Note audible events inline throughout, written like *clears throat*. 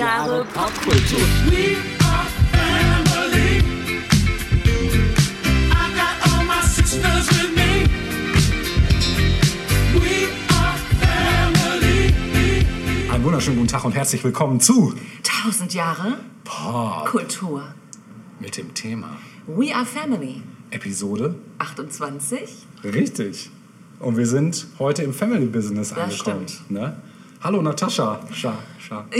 Jahre Popkultur. We are family. I got all my sisters with me. We are family. Einen wunderschönen guten Tag und herzlich willkommen zu 1000 Jahre Pop Kultur. mit dem Thema We are family. Episode 28. richtig. Und wir sind heute im Family Business angekommen. stimmt. Ne? Hallo Natascha. Scha, scha. *laughs*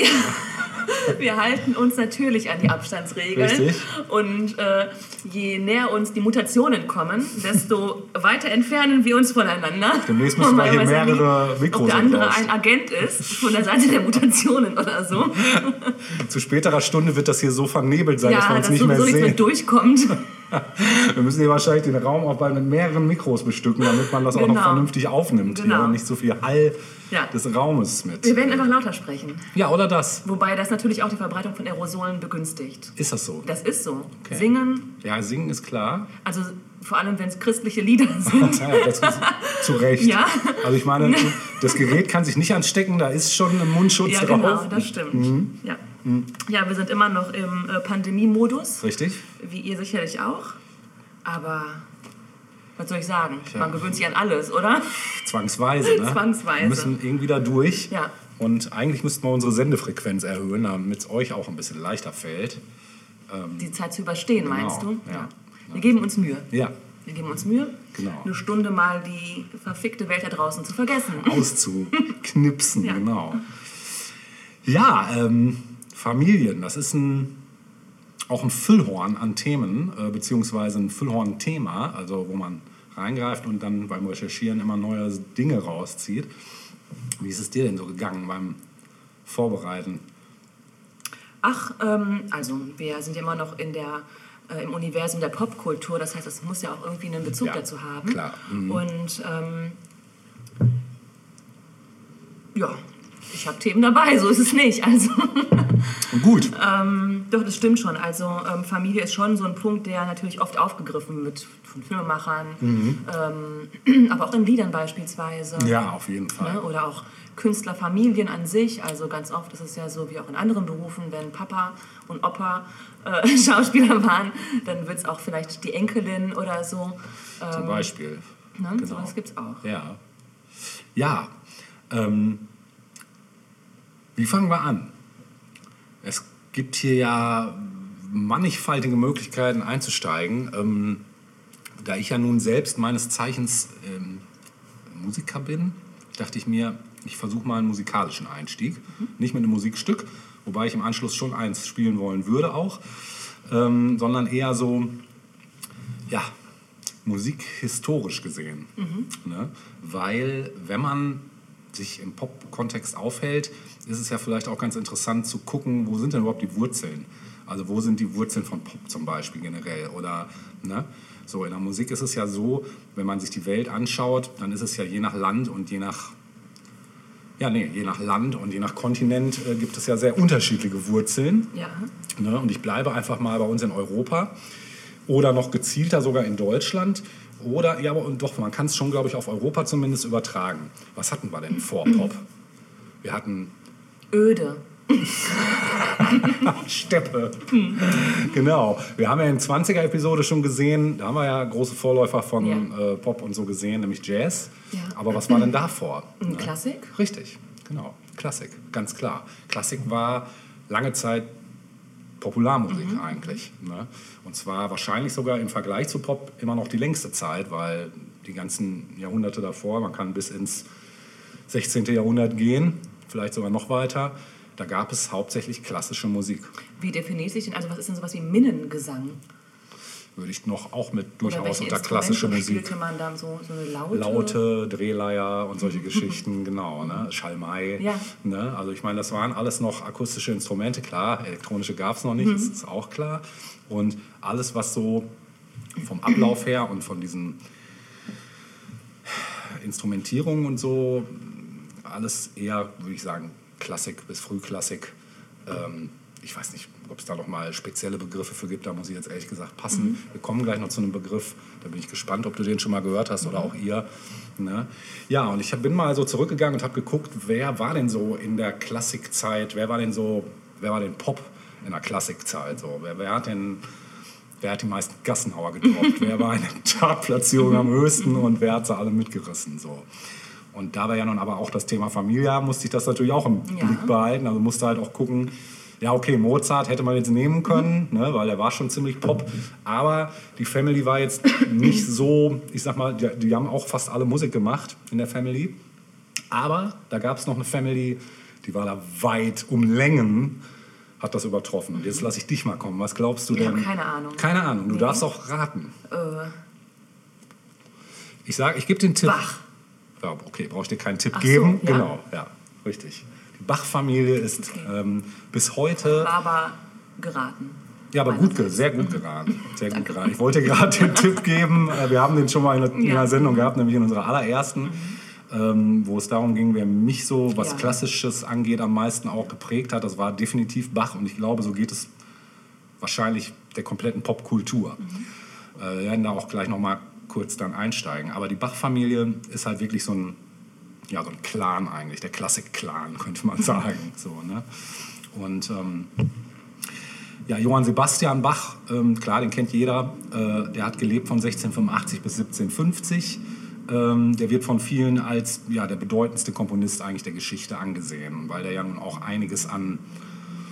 Wir halten uns natürlich an die Abstandsregeln. Richtig. Und äh, je näher uns die Mutationen kommen, desto weiter entfernen wir uns voneinander. Demnächst müssen wir hier ja mehrere Mikros Ob der andere raus. ein Agent ist von der Seite der Mutationen oder so. *laughs* Zu späterer Stunde wird das hier so vernebelt sein, dass ja, uns dass nicht mehr sowieso nichts mehr sehen. durchkommt. *laughs* Wir müssen hier wahrscheinlich den Raum auch bald mit mehreren Mikros bestücken, damit man das auch noch Genau. vernünftig aufnimmt hier Genau. und nicht so viel Hall Ja. des Raumes mit. Wir werden einfach lauter sprechen. Ja, oder das? Wobei das natürlich auch die Verbreitung von Aerosolen begünstigt. Ist das so? Das ist so. Okay. Singen, Ja, singen ist klar. also vor allem wenn es christliche Lieder *laughs* sind. Ja, das ist zu Recht. Ja. Also ich meine, das Gerät kann sich nicht anstecken, da ist schon ein Mundschutz Ja, drauf. genau, das stimmt. Ja. ja, wir sind immer noch im äh, Pandemie-Modus, Richtig? wie ihr sicherlich auch. Aber was soll ich sagen? Ja. Man gewöhnt sich an alles, oder? Zwangsweise. Ne? Zwangsweise. Wir müssen irgendwie da durch. Ja. Und eigentlich müssten wir unsere Sendefrequenz erhöhen, damit es euch auch ein bisschen leichter fällt. Die Zeit zu überstehen, meinst du? ja. Wir geben uns Mühe. Ja, Wir geben uns Mühe, Genau. eine Stunde mal die verfickte Welt da draußen zu vergessen. *laughs* auszuknipsen, Ja. genau. Ja, ähm, Familien, das ist ein, auch ein Füllhorn an Themen, äh, beziehungsweise ein Füllhorn-Thema, also wo man reingreift und dann beim Recherchieren immer neue Dinge rauszieht. Wie ist es dir denn so gegangen beim Vorbereiten? Ach, ähm, also wir sind ja immer noch in der, äh, im Universum der Popkultur, das heißt, es muss ja auch irgendwie einen Bezug Ja, dazu haben. klar. Mhm. Und ähm, ja, ich habe Themen dabei, so ist es nicht. Also, *laughs* Gut, ähm, doch, das stimmt schon. Also ähm, Familie ist schon so ein Punkt, der natürlich oft aufgegriffen wird von Filmemachern, ähm, *clears throat* aber auch in Liedern beispielsweise. Mhm. ja, auf jeden Fall. Ne? Oder auch Künstlerfamilien an sich. Also ganz oft ist es ja so wie auch in anderen Berufen, wenn Papa und Opa äh, *laughs* Schauspieler waren, dann wird es auch vielleicht die Enkelin oder so. Zum Beispiel. Ne? Genau. Sowas gibt es auch. Ja. Ja. Ähm, wie fangen wir an? Es gibt hier ja mannigfaltige Möglichkeiten einzusteigen. Ähm, da ich ja nun selbst meines Zeichens ähm, Musiker bin, dachte ich mir, ich versuche mal einen musikalischen Einstieg. Nicht mit einem Musikstück, wobei ich im Anschluss schon eins spielen wollen würde auch, ähm, sondern eher so, ja, Musik historisch gesehen. Ne? Weil wenn man sich im Pop-Kontext aufhält, ist es ja vielleicht auch ganz interessant zu gucken, wo sind denn überhaupt die Wurzeln? Also wo sind die Wurzeln von Pop zum Beispiel generell? Oder ne? so in der Musik ist es ja so, wenn man sich die Welt anschaut, dann ist es ja je nach Land und je nach ja, nee, je nach Land und je nach Kontinent äh, gibt es ja sehr unterschiedliche Wurzeln. Ja. Ne? Und ich bleibe einfach mal bei uns in Europa oder noch gezielter sogar in Deutschland. Oder, ja, und doch, man kann es schon, glaube ich, auf Europa zumindest übertragen. Was hatten wir denn vor *clears throat* Pop? Wir hatten Öde. *laughs* Steppe. Genau. Wir haben ja in 20er-Episode schon gesehen, da haben wir ja große Vorläufer von Ja. äh, Pop und so gesehen, nämlich Jazz. Ja. Aber was war denn davor? Ein Klassik? Richtig, genau. Klassik, ganz klar. Klassik war lange Zeit Popularmusik eigentlich. Ne? Und zwar wahrscheinlich sogar im Vergleich zu Pop immer noch die längste Zeit, weil die ganzen Jahrhunderte davor, man kann bis ins 16. Jahrhundert gehen, vielleicht sogar noch weiter, da gab es hauptsächlich klassische Musik. Wie definiert sich denn, also was ist denn sowas wie Minnengesang? Würde ich noch auch mit durchaus unter klassische Musik. spielte man dann so, so eine Laute? Laute, Drehleier und solche Geschichten, *laughs* genau, ne? Schalmei. Ja. Ne? Also ich meine, das waren alles noch akustische Instrumente, klar, elektronische gab es noch nicht, das ist auch klar. Und alles, was so vom Ablauf her und von diesen Instrumentierungen und so, alles eher, würde ich sagen, Klassik bis Frühklassik. Ähm, ich weiß nicht, ob es da noch mal spezielle Begriffe für gibt, da muss ich jetzt ehrlich gesagt passen. Wir kommen gleich noch zu einem Begriff, da bin ich gespannt, ob du den schon mal gehört hast oder auch ihr. Ne? Ja, und ich bin mal so zurückgegangen und habe geguckt, wer war denn so in der Klassikzeit, wer war denn so wer war denn Pop in der Klassikzeit? So, wer, wer hat denn wer hat die meisten Gassenhauer gedroppt? *laughs* wer war in der Chartplatzierung am höchsten und wer hat sie alle mitgerissen? So. Und da wir ja nun aber auch das Thema Familie haben, musste ich das natürlich auch im Ja. Blick behalten. Also musste halt auch gucken, ja, okay, Mozart hätte man jetzt nehmen können, ne, weil er war schon ziemlich Pop. Aber die Family war jetzt nicht so, ich sag mal, die, die haben auch fast alle Musik gemacht in der Family. Aber da gab es noch eine Family, die war da weit um Längen, hat das übertroffen. Und jetzt lasse ich dich mal kommen. Was glaubst du Ich denn? habe keine Ahnung. Keine Ahnung. Du Nee. darfst auch raten. Äh, Ich sage, ich gebe den Tipp. Bach. Ja, okay, brauche ich dir keinen Tipp Ach so, geben? ja. Genau, ja, richtig. Die Bach-Familie ist Okay. ähm, bis heute. war aber geraten. Ja, aber gut, sehr gut geraten. Sehr gut geraten. Ich wollte gerade den Tipp geben. äh, Wir haben den schon mal in in Ja. Sendung gehabt, nämlich in unserer allerersten, ähm, wo es darum ging, wer mich so, was Ja. Klassisches angeht, am meisten auch geprägt hat. Das war definitiv Bach und ich glaube, so geht es wahrscheinlich der kompletten Popkultur. Äh, wir werden da auch gleich noch mal kurz dann einsteigen. Aber die Bach-Familie ist halt wirklich so ein, ja, so ein Clan eigentlich, der Klassik-Clan, *laughs* könnte man sagen. So, ne? Und ähm, ja, Johann Sebastian Bach, ähm, klar, den kennt jeder. Äh, der hat gelebt von 1685 bis 1750. Ähm, der wird von vielen als ja, der bedeutendste Komponist eigentlich der Geschichte angesehen, weil der ja nun auch einiges an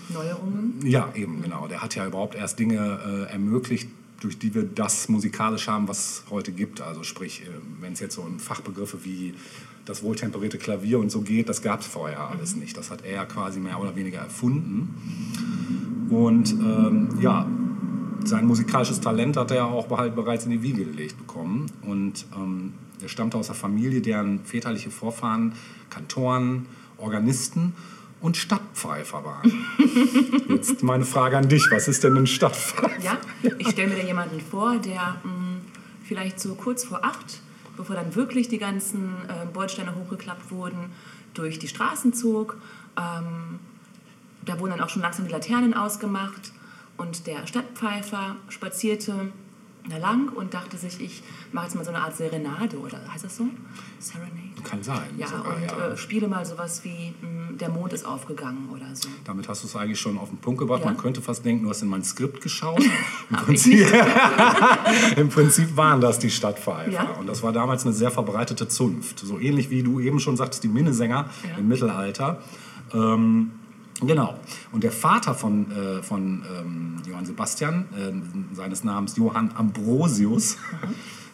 Neuerungen. ja, eben, genau. Der hat ja überhaupt erst Dinge äh, ermöglicht, durch die wir das musikalisch haben, was es heute gibt. Also sprich, äh, wenn es jetzt so um Fachbegriffe wie das wohltemperierte Klavier und so geht, das gab es vorher alles nicht. Das hat er quasi mehr oder weniger erfunden. Und ähm, ja, sein musikalisches Talent hat er auch halt bereits in die Wiege gelegt bekommen. Und ähm, er stammte aus einer Familie, deren väterliche Vorfahren Kantoren, Organisten und Stadtpfeifer waren. *laughs* Jetzt meine Frage an dich, was ist denn ein Stadtpfeifer? Ja, ich stelle mir da jemanden vor, der mh, vielleicht so kurz vor acht, bevor dann wirklich die ganzen äh, Bordsteine hochgeklappt wurden, durch die Straßen zog. Ähm, da wurden dann auch schon langsam die Laternen ausgemacht und der Stadtpfeifer spazierte da lang und dachte sich, ich mache jetzt mal so eine Art Serenade oder heißt das so? Serenade? Kann sein. Ja, sogar, und ja. Äh, spiele mal sowas wie mh, der Mond ist aufgegangen oder so. Damit hast du es eigentlich schon auf den Punkt gebracht. Ja. Man könnte fast denken, du hast in mein Skript geschaut. *laughs* Im, Prinzip, *laughs* Im Prinzip waren das die Stadtpfeifer. Ja. Und das war damals eine sehr verbreitete Zunft. So ähnlich wie du eben schon sagtest, die Minnesänger im Mittelalter. Ähm, genau. Und der Vater von, äh, von ähm, Johann Sebastian, äh, seines Namens Johann Ambrosius,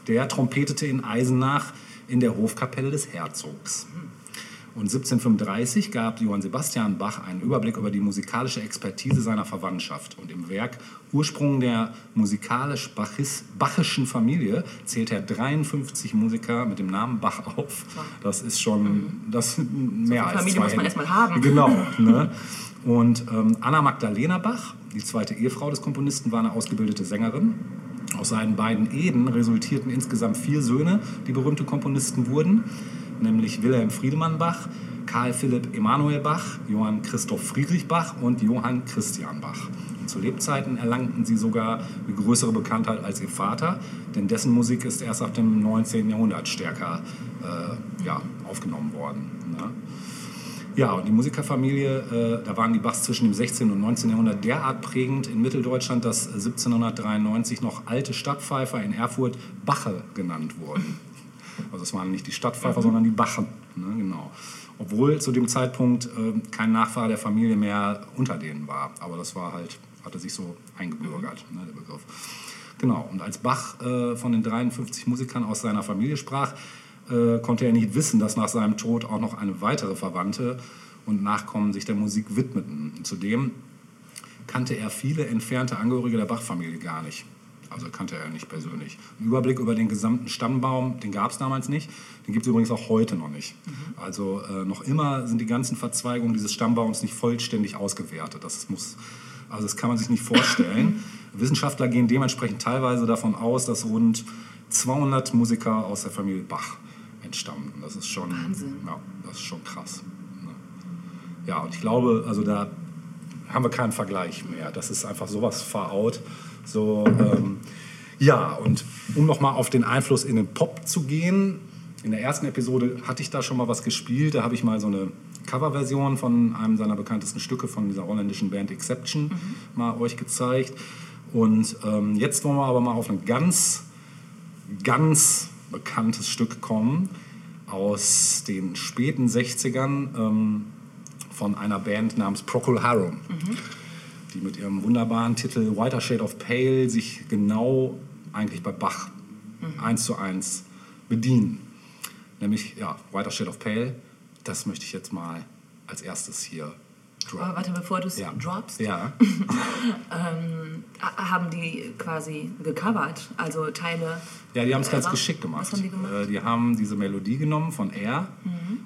der trompetete in Eisenach in der Hofkapelle des Herzogs. Und 1735 gab Johann Sebastian Bach einen Überblick über die musikalische Expertise seiner Verwandtschaft. Und im Werk Ursprung der musikalisch-bachischen Familie zählt er 53 Musiker mit dem Namen Bach auf. Das ist schon das mehr viel als Familie zwei muss man Hände. erst mal haben. Genau. *laughs* Ne? Und ähm, Anna Magdalena Bach, die zweite Ehefrau des Komponisten, war eine ausgebildete Sängerin. Aus seinen beiden Ehen resultierten insgesamt vier Söhne, die berühmte Komponisten wurden, nämlich Wilhelm Friedemann Bach, Karl Philipp Emanuel Bach, Johann Christoph Friedrich Bach und Johann Christian Bach. Und zu Lebzeiten erlangten sie sogar eine größere Bekanntheit als ihr Vater, denn dessen Musik ist erst ab dem 19. Jahrhundert stärker äh, ja, aufgenommen worden. Ne? Ja, und die Musikerfamilie, äh, da waren die Bachs zwischen dem 16. und 19. Jahrhundert derart prägend in Mitteldeutschland, dass 1793 noch alte Stadtpfeifer in Erfurt Bache genannt wurden. Also es waren nicht die Stadtpfeifer, sondern die Bachen. Ne, genau. Obwohl zu dem Zeitpunkt äh, kein Nachfahre der Familie mehr unter denen war. Aber das war halt, hatte sich so eingebürgert, ne, der Begriff. Genau, und als Bach äh, von den 53 Musikern aus seiner Familie sprach, äh, konnte er nicht wissen, dass nach seinem Tod auch noch eine weitere Verwandte und Nachkommen sich der Musik widmeten. Zudem kannte er viele entfernte Angehörige der Bach-Familie gar nicht. Also kannte er nicht persönlich. Ein Überblick über den gesamten Stammbaum, den gab es damals nicht. Den gibt es übrigens auch heute noch nicht. Also äh, noch immer sind die ganzen Verzweigungen dieses Stammbaums nicht vollständig ausgewertet. Das muss, also das kann man sich nicht vorstellen. *laughs* Wissenschaftler gehen dementsprechend teilweise davon aus, dass rund 200 Musiker aus der Familie Bach entstammten. Das ist schon, Wahnsinn. ja, das ist schon krass. ne? Ja, und ich glaube, also da haben wir keinen Vergleich mehr. Das ist einfach sowas veraut. So, ähm, ja, und um nochmal auf den Einfluss in den Pop zu gehen, in der ersten Episode hatte ich da schon mal was gespielt. Da habe ich mal so eine Coverversion von einem seiner bekanntesten Stücke von dieser holländischen Band Exception mal euch gezeigt. Und ähm, jetzt wollen wir aber mal auf ein ganz, ganz bekanntes Stück kommen aus den späten 60ern ähm, von einer Band namens Procol Harum, die mit ihrem wunderbaren Titel Whiter Shade of Pale sich genau eigentlich bei Bach eins zu eins bedienen. Nämlich, ja, Whiter Shade of Pale, das möchte ich jetzt mal als erstes hier Aber warte, bevor du es Ja. droppst, Ja, ha- *laughs* haben die quasi gecovert, also Teile. ja die haben es ganz geschickt gemacht. Was haben die gemacht? Mhm. Äh, die haben diese Melodie genommen von Air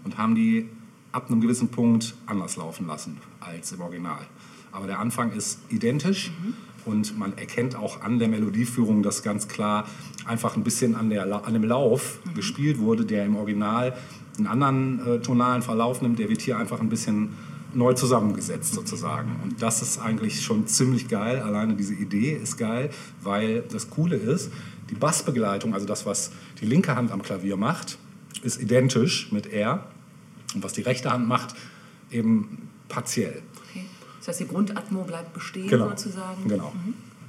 und haben die ab einem gewissen Punkt anders laufen lassen als im Original. Aber der Anfang ist identisch Mhm. und man erkennt auch an der Melodieführung, dass ganz klar einfach ein bisschen an, der, an dem Lauf Mhm. gespielt wurde, der im Original einen anderen äh, tonalen Verlauf nimmt. Der wird hier einfach ein bisschen neu zusammengesetzt sozusagen. Und das ist eigentlich schon ziemlich geil. Alleine diese Idee ist geil, weil das Coole ist, die Bassbegleitung, also das, was die linke Hand am Klavier macht, ist identisch mit R. Und was die rechte Hand macht, eben partiell. Okay. Das heißt, die Grundatmo bleibt bestehen Genau. sozusagen. Genau.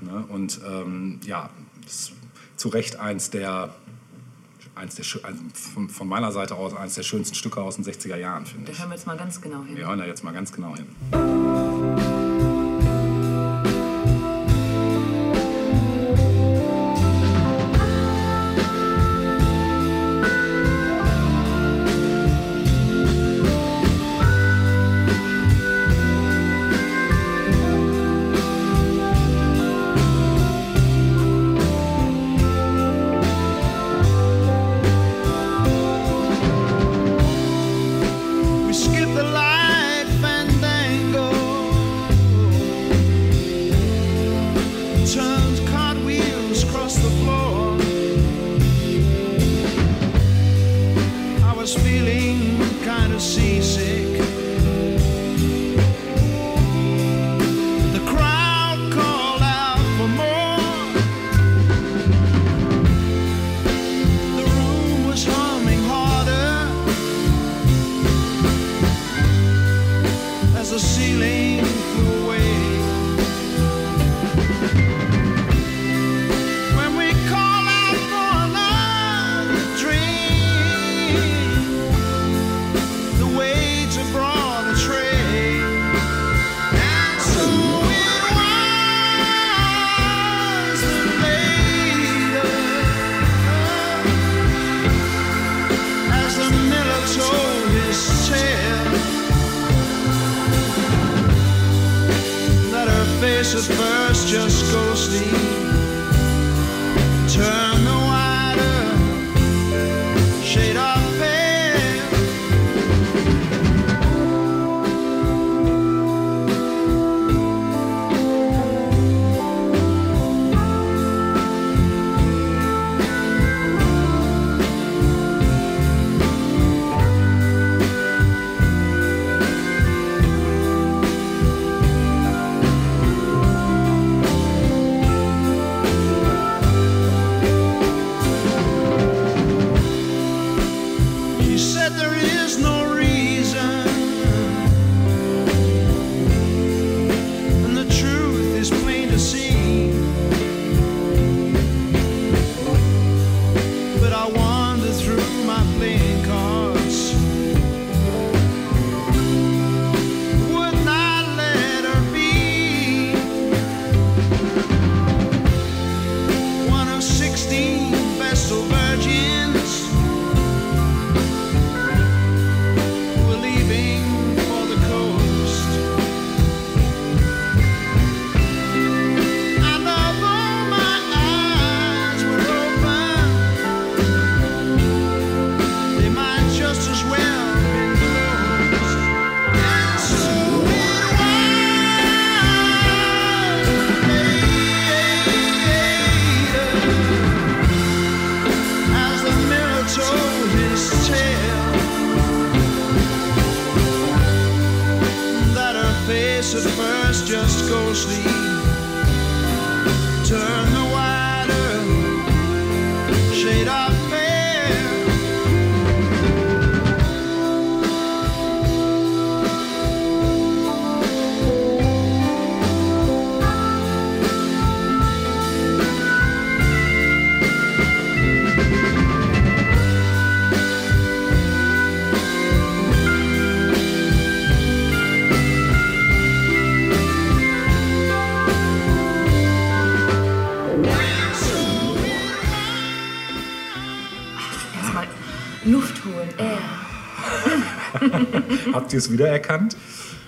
Ne? Und ähm, ja, ist zu Recht eins der, eins der von, von meiner Seite aus eines der schönsten Stücke aus den 60er Jahren, finde Da ich. hören wir jetzt mal ganz genau hin. Wir hören da jetzt mal ganz genau hin. Habt ihr es wiedererkannt?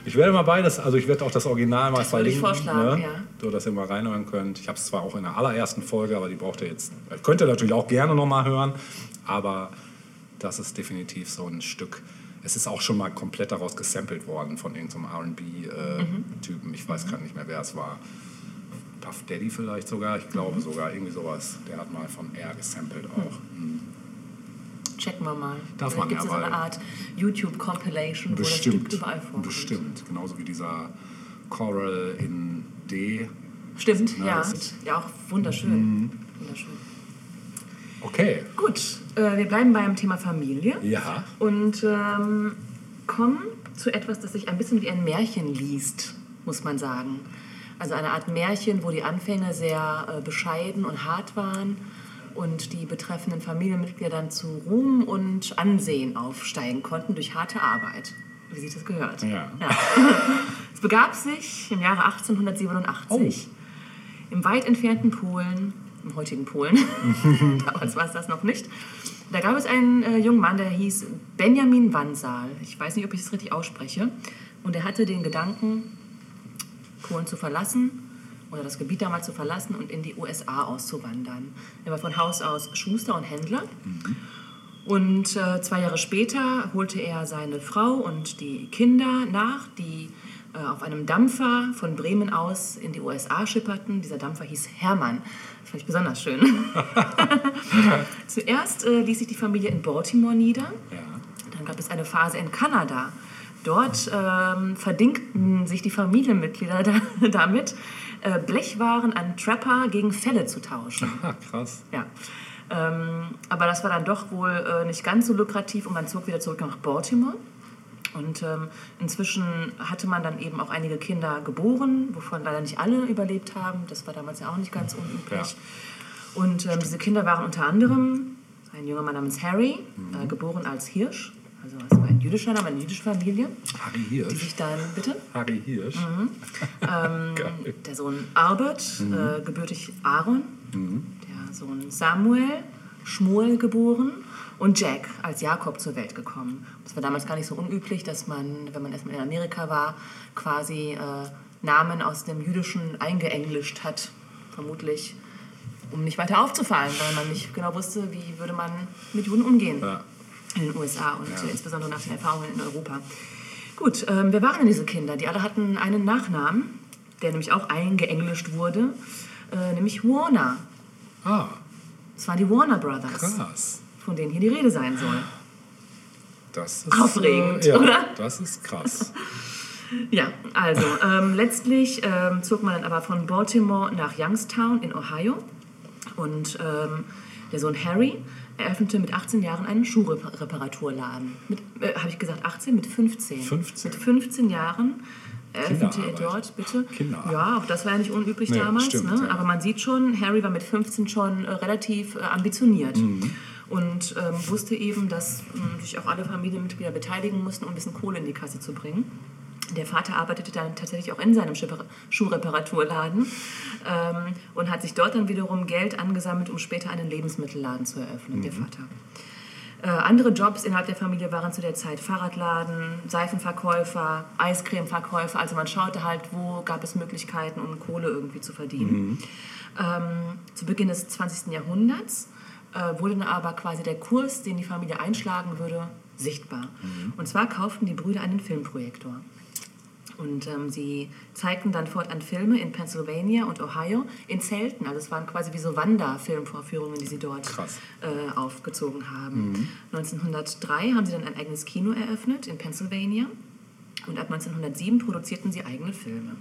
Ich werde mal beides, also ich werde auch das Original mal Das würde ich verlinken, vorschlagen, ne? ja. so dass ihr mal reinhören könnt. Ich habe es zwar auch in der allerersten Folge, aber die braucht ihr jetzt, könnt ihr natürlich auch gerne noch mal hören, aber das ist definitiv so ein Stück. Es ist auch schon mal komplett daraus gesampelt worden von irgendeinem Mhm. R&B-Typen. Ich weiß gerade nicht mehr, wer es war. Puff Daddy vielleicht sogar, ich glaube Mhm. sogar irgendwie sowas. Der hat mal von R gesampelt auch. Checken wir mal. Darf Vielleicht man gibt es ja, so eine Art YouTube-Compilation, wo das. Stück überall vorkommt. Bestimmt. Genauso wie dieser Choral in D. Stimmt, Ja, ja. Ja, auch wunderschön. Wunderschön. Okay. Gut, äh, wir bleiben beim Thema Familie Ja. und ähm, kommen zu etwas, das sich ein bisschen wie ein Märchen liest, muss man sagen. Also eine Art Märchen, wo die Anfänge sehr äh, bescheiden und hart waren und die betreffenden Familienmitglieder dann zu Ruhm und Ansehen aufsteigen konnten durch harte Arbeit, wie sich das gehört. Ja. *laughs* Es begab sich im Jahre 1887 im weit entfernten Polen, im heutigen Polen, *laughs* damals war es das noch nicht, da gab es einen äh, jungen Mann, der hieß Benjamin Wansal. Ich weiß nicht, ob ich das richtig ausspreche. Und er hatte den Gedanken, Polen zu verlassen oder das Gebiet damals zu verlassen und in die USA auszuwandern. Er war von Haus aus Schuster und Händler. Und äh, zwei Jahre später holte er seine Frau und die Kinder nach, die äh, auf einem Dampfer von Bremen aus in die USA schipperten. Dieser Dampfer hieß Hermann. Das fand ich besonders schön. *laughs* Zuerst äh, ließ sich die Familie in Baltimore nieder. Ja. Dann gab es eine Phase in Kanada. Dort ähm, verdingten sich die Familienmitglieder da, *laughs* damit, äh, Blechwaren an Trapper gegen Felle zu tauschen. *laughs* Ah, krass. Ja. Ähm, aber das war dann doch wohl äh, nicht ganz so lukrativ und man zog wieder zurück nach Baltimore. Und ähm, inzwischen hatte man dann eben auch einige Kinder geboren, wovon leider nicht alle überlebt haben. Das war damals ja auch nicht ganz unüblich. Und ähm, diese Kinder waren unter anderem ein junger Mann namens Harry, äh, geboren als Hirsch. Also das war ein jüdischer Name, eine jüdische Familie, Harry die Hirsch. sich dann, bitte? Harry Hirsch. Mhm. *laughs* Geil. Der Sohn Albert, äh, gebürtig Aaron. Der Sohn Samuel, Schmuel geboren. Und Jack als Jakob zur Welt gekommen. Das war damals gar nicht so unüblich, dass man, wenn man erstmal in Amerika war, quasi äh, Namen aus dem Jüdischen eingeenglischt hat. Vermutlich, um nicht weiter aufzufallen, weil man nicht genau wusste, wie würde man mit Juden umgehen Ja. In den USA und äh, insbesondere nach den Erfahrungen in Europa. Gut, ähm, wer waren denn diese Kinder? Die alle hatten einen Nachnamen, der nämlich auch eingeenglischt wurde, äh, nämlich Warner. Ah, Es waren die Warner Brothers, krass. von denen hier die Rede sein soll. Das ist, Aufregend, äh, ja, oder? Das ist krass. *laughs* Ja, also ähm, letztlich ähm, zog man dann aber von Baltimore nach Youngstown in Ohio und ähm, der Sohn Harry eröffnete mit 18 Jahren einen Schuhreparaturladen. Äh, habe ich gesagt 18? Mit 15. 15. Mit 15 Jahren eröffnete er dort, bitte. Kinderarbeit. Ja, auch das war ja nicht unüblich Nee, damals. stimmt, ne? ja. Aber man sieht schon, Harry war mit 15 schon äh, relativ äh, ambitioniert. Mhm. Und ähm, wusste eben, dass ähm, sich auch alle Familienmitglieder beteiligen mussten, um ein bisschen Kohle in die Kasse zu bringen. Der Vater arbeitete dann tatsächlich auch in seinem Schuhre- Schuhreparaturladen ähm, und hat sich dort dann wiederum Geld angesammelt, um später einen Lebensmittelladen zu eröffnen, der Vater. Äh, andere Jobs innerhalb der Familie waren zu der Zeit Fahrradladen, Seifenverkäufer, Eiscremeverkäufer. Also man schaute halt, wo gab es Möglichkeiten, um Kohle irgendwie zu verdienen. Ähm, zu Beginn des 20. Jahrhunderts äh, wurde dann aber quasi der Kurs, den die Familie einschlagen würde, sichtbar. Und zwar kauften die Brüder einen Filmprojektor. Und ähm, sie zeigten dann fortan Filme in Pennsylvania und Ohio in Zelten. Also es waren quasi wie so Wanderfilmvorführungen, die sie dort äh, aufgezogen haben. 1903 haben sie dann ein eigenes Kino eröffnet in Pennsylvania. Und ab 1907 produzierten sie eigene Filme.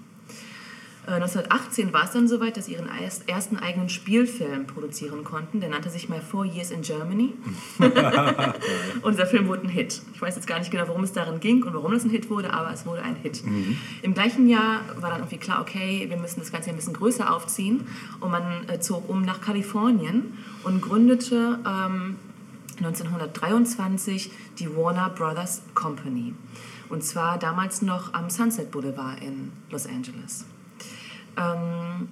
Äh, 1918 war es dann soweit, dass sie ihren ersten eigenen Spielfilm produzieren konnten. Der nannte sich My Four Years in Germany. *laughs* und dieser Film wurde ein Hit. Ich weiß jetzt gar nicht genau, worum es darin ging und warum es ein Hit wurde, aber es wurde ein Hit. Im gleichen Jahr war dann irgendwie klar, okay, wir müssen das Ganze ein bisschen größer aufziehen. Und man äh, zog um nach Kalifornien und gründete ähm, 1923 die Warner Brothers Company. Und zwar damals noch am Sunset Boulevard in Los Angeles. Ähm,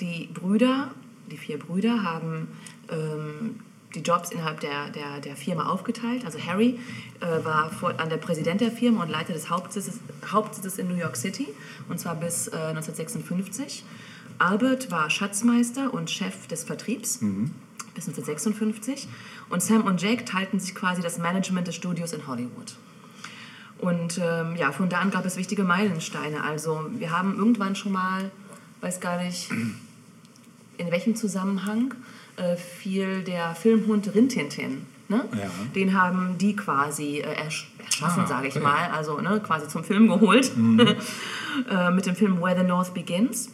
die Brüder, die vier Brüder, haben ähm, die Jobs innerhalb der, der, der Firma aufgeteilt. Also Harry äh, war vor, an der Präsident der Firma und Leiter des Hauptsitzes, Hauptsitzes in New York City, und zwar bis äh, 1956. Albert war Schatzmeister und Chef des Vertriebs bis 1956. Und Sam und Jake teilten sich quasi das Management des Studios in Hollywood. Und ähm, ja, von da an gab es wichtige Meilensteine. Also wir haben irgendwann schon mal, weiß gar nicht in welchem Zusammenhang, äh, fiel der Filmhund Rintintin. Ne? Ja. Den haben die quasi äh, ersch erschaffen, Ah, sage ich okay. mal, also ne, quasi zum Film geholt. *laughs* äh, mit dem Film Where the North Begins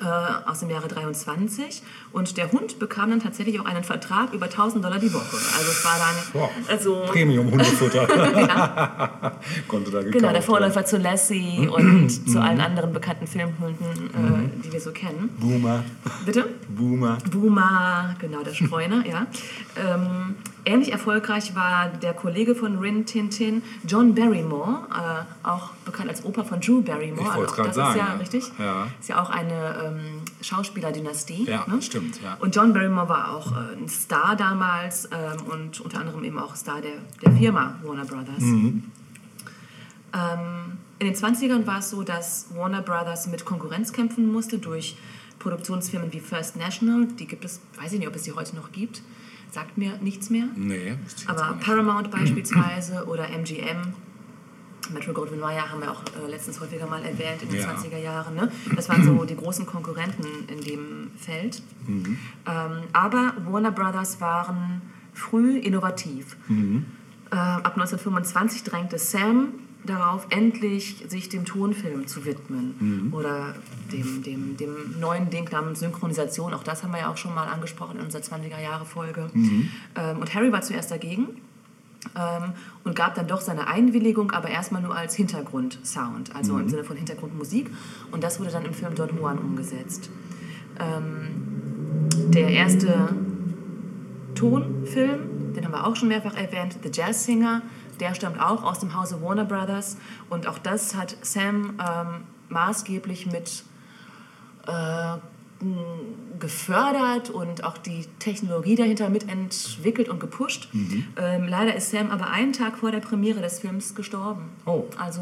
äh, aus dem Jahre 23 und der Hund bekam dann tatsächlich auch einen Vertrag über 1000 Dollar die Woche. Also es war dann Boah, also Premium-Hundefutter. ja, *laughs* *laughs* Konnte da gekauft genau der. Vorläufer zu Lassie und *clears throat* zu allen anderen bekannten Filmhunden, äh, die wir so kennen. Boomer. Bitte? Boomer. Boomer, genau, der Streuner, ja. Ähm, ähnlich erfolgreich war der Kollege von Rin Tin Tin, John Barrymore, äh, auch bekannt als Opa von Drew Barrymore. Ich wollt's auch grad das sagen, ist ja ja. richtig. Ja. Ist ja auch eine ähm, Schauspielerdynastie. Ja, ne? stimmt, ja. Und John Barrymore war auch äh, ein Star damals ähm, und unter anderem eben auch Star der, der Firma Warner Brothers. Mhm. Ähm, in den 20ern war es so, dass Warner Brothers mit Konkurrenz kämpfen musste durch Produktionsfirmen wie First National. Die gibt es, weiß ich nicht, ob es die heute noch gibt. Sagt mir nichts mehr. Nee, Aber. Paramount beispielsweise oder MGM, Metro Goldwyn Mayer haben wir auch äh, letztens häufiger mal erwähnt in den Ja. 20er Jahren. Ne? Das waren so die großen Konkurrenten in dem Feld. Mhm. Ähm, aber Warner Brothers waren früh innovativ. Mhm. Äh, ab 1925 drängte Sam darauf, endlich sich dem Tonfilm zu widmen Mhm. oder dem, dem, dem neuen Ding namens Synchronisation. Auch das haben wir ja auch schon mal angesprochen in unserer 20er-Jahre-Folge. Mhm. Ähm, und Harry war zuerst dagegen ähm, und gab dann doch seine Einwilligung, aber erstmal nur als Hintergrundsound, also im Sinne von Hintergrundmusik. Und das wurde dann im Film Don Juan umgesetzt. Ähm, der erste Tonfilm, den haben wir auch schon mehrfach erwähnt, The Jazz Singer, der stammt auch aus dem Hause Warner Brothers. Und auch das hat Sam ähm, maßgeblich mit äh, gefördert und auch die Technologie dahinter mitentwickelt und gepusht. Ähm, leider ist Sam aber einen Tag vor der Premiere des Films gestorben. Oh. Also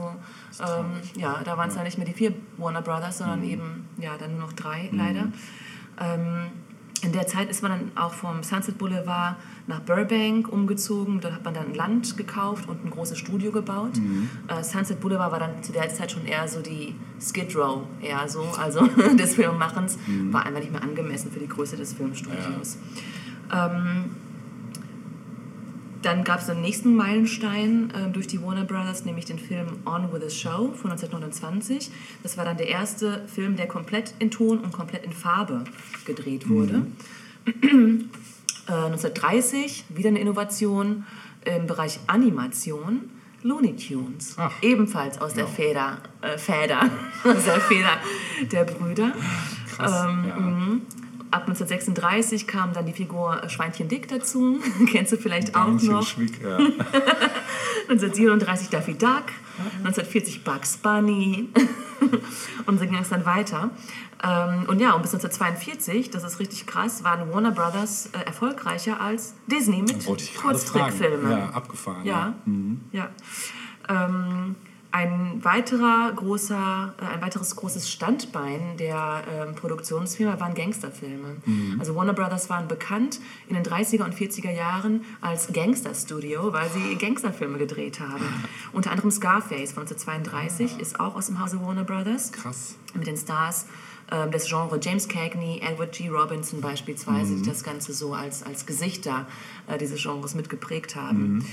ähm, ja, da waren es dann nicht mehr die vier Warner Brothers, sondern eben ja dann nur noch drei leider. Ähm, in der Zeit ist man dann auch vom Sunset Boulevard nach Burbank umgezogen. Dort hat man dann Land gekauft und ein großes Studio gebaut. Äh, Sunset Boulevard war dann zu der Zeit schon eher so die Skid Row, eher so, also *laughs* des Filmmachens. War einfach nicht mehr angemessen für die Größe des Filmstudios. Ähm, dann gab es den nächsten Meilenstein äh, durch die Warner Brothers, nämlich den Film On with a Show von 1929. Das war dann der erste Film, der komplett in Ton und komplett in Farbe gedreht wurde. Äh, 1930 wieder eine Innovation im Bereich Animation. Looney Tunes, Ach. ebenfalls aus der Feder, äh, Feder, *laughs* aus der Feder der Brüder. Krass. Ähm, ja. Ab 1936 kam dann die Figur Schweinchen Dick dazu. *laughs* Kennst du vielleicht auch noch? Schwick, ja. *laughs* 1937 Daffy Duck, 1940 Bugs Bunny *laughs* und so ging es dann weiter. Ähm, und ja, und bis 1942, das ist richtig krass, waren Warner Brothers äh, erfolgreicher als Disney mit. Kurztrickfilmen. Ja, abgefahren. Ja, Mhm. ja. Ähm, ein weiterer großer, äh, ein weiteres großes Standbein der ähm, Produktionsfirma waren Gangsterfilme. Mhm. Also Warner Brothers waren bekannt in den 30er und 40er Jahren als Gangsterstudio, weil sie Gangsterfilme gedreht haben. Unter anderem Scarface von 1932 ist auch aus dem Hause Warner Brothers Krass. mit den Stars ähm, des Genres James Cagney, Edward G. Robinson beispielsweise, die das Ganze so als, als Gesichter äh, dieses Genres mitgeprägt haben.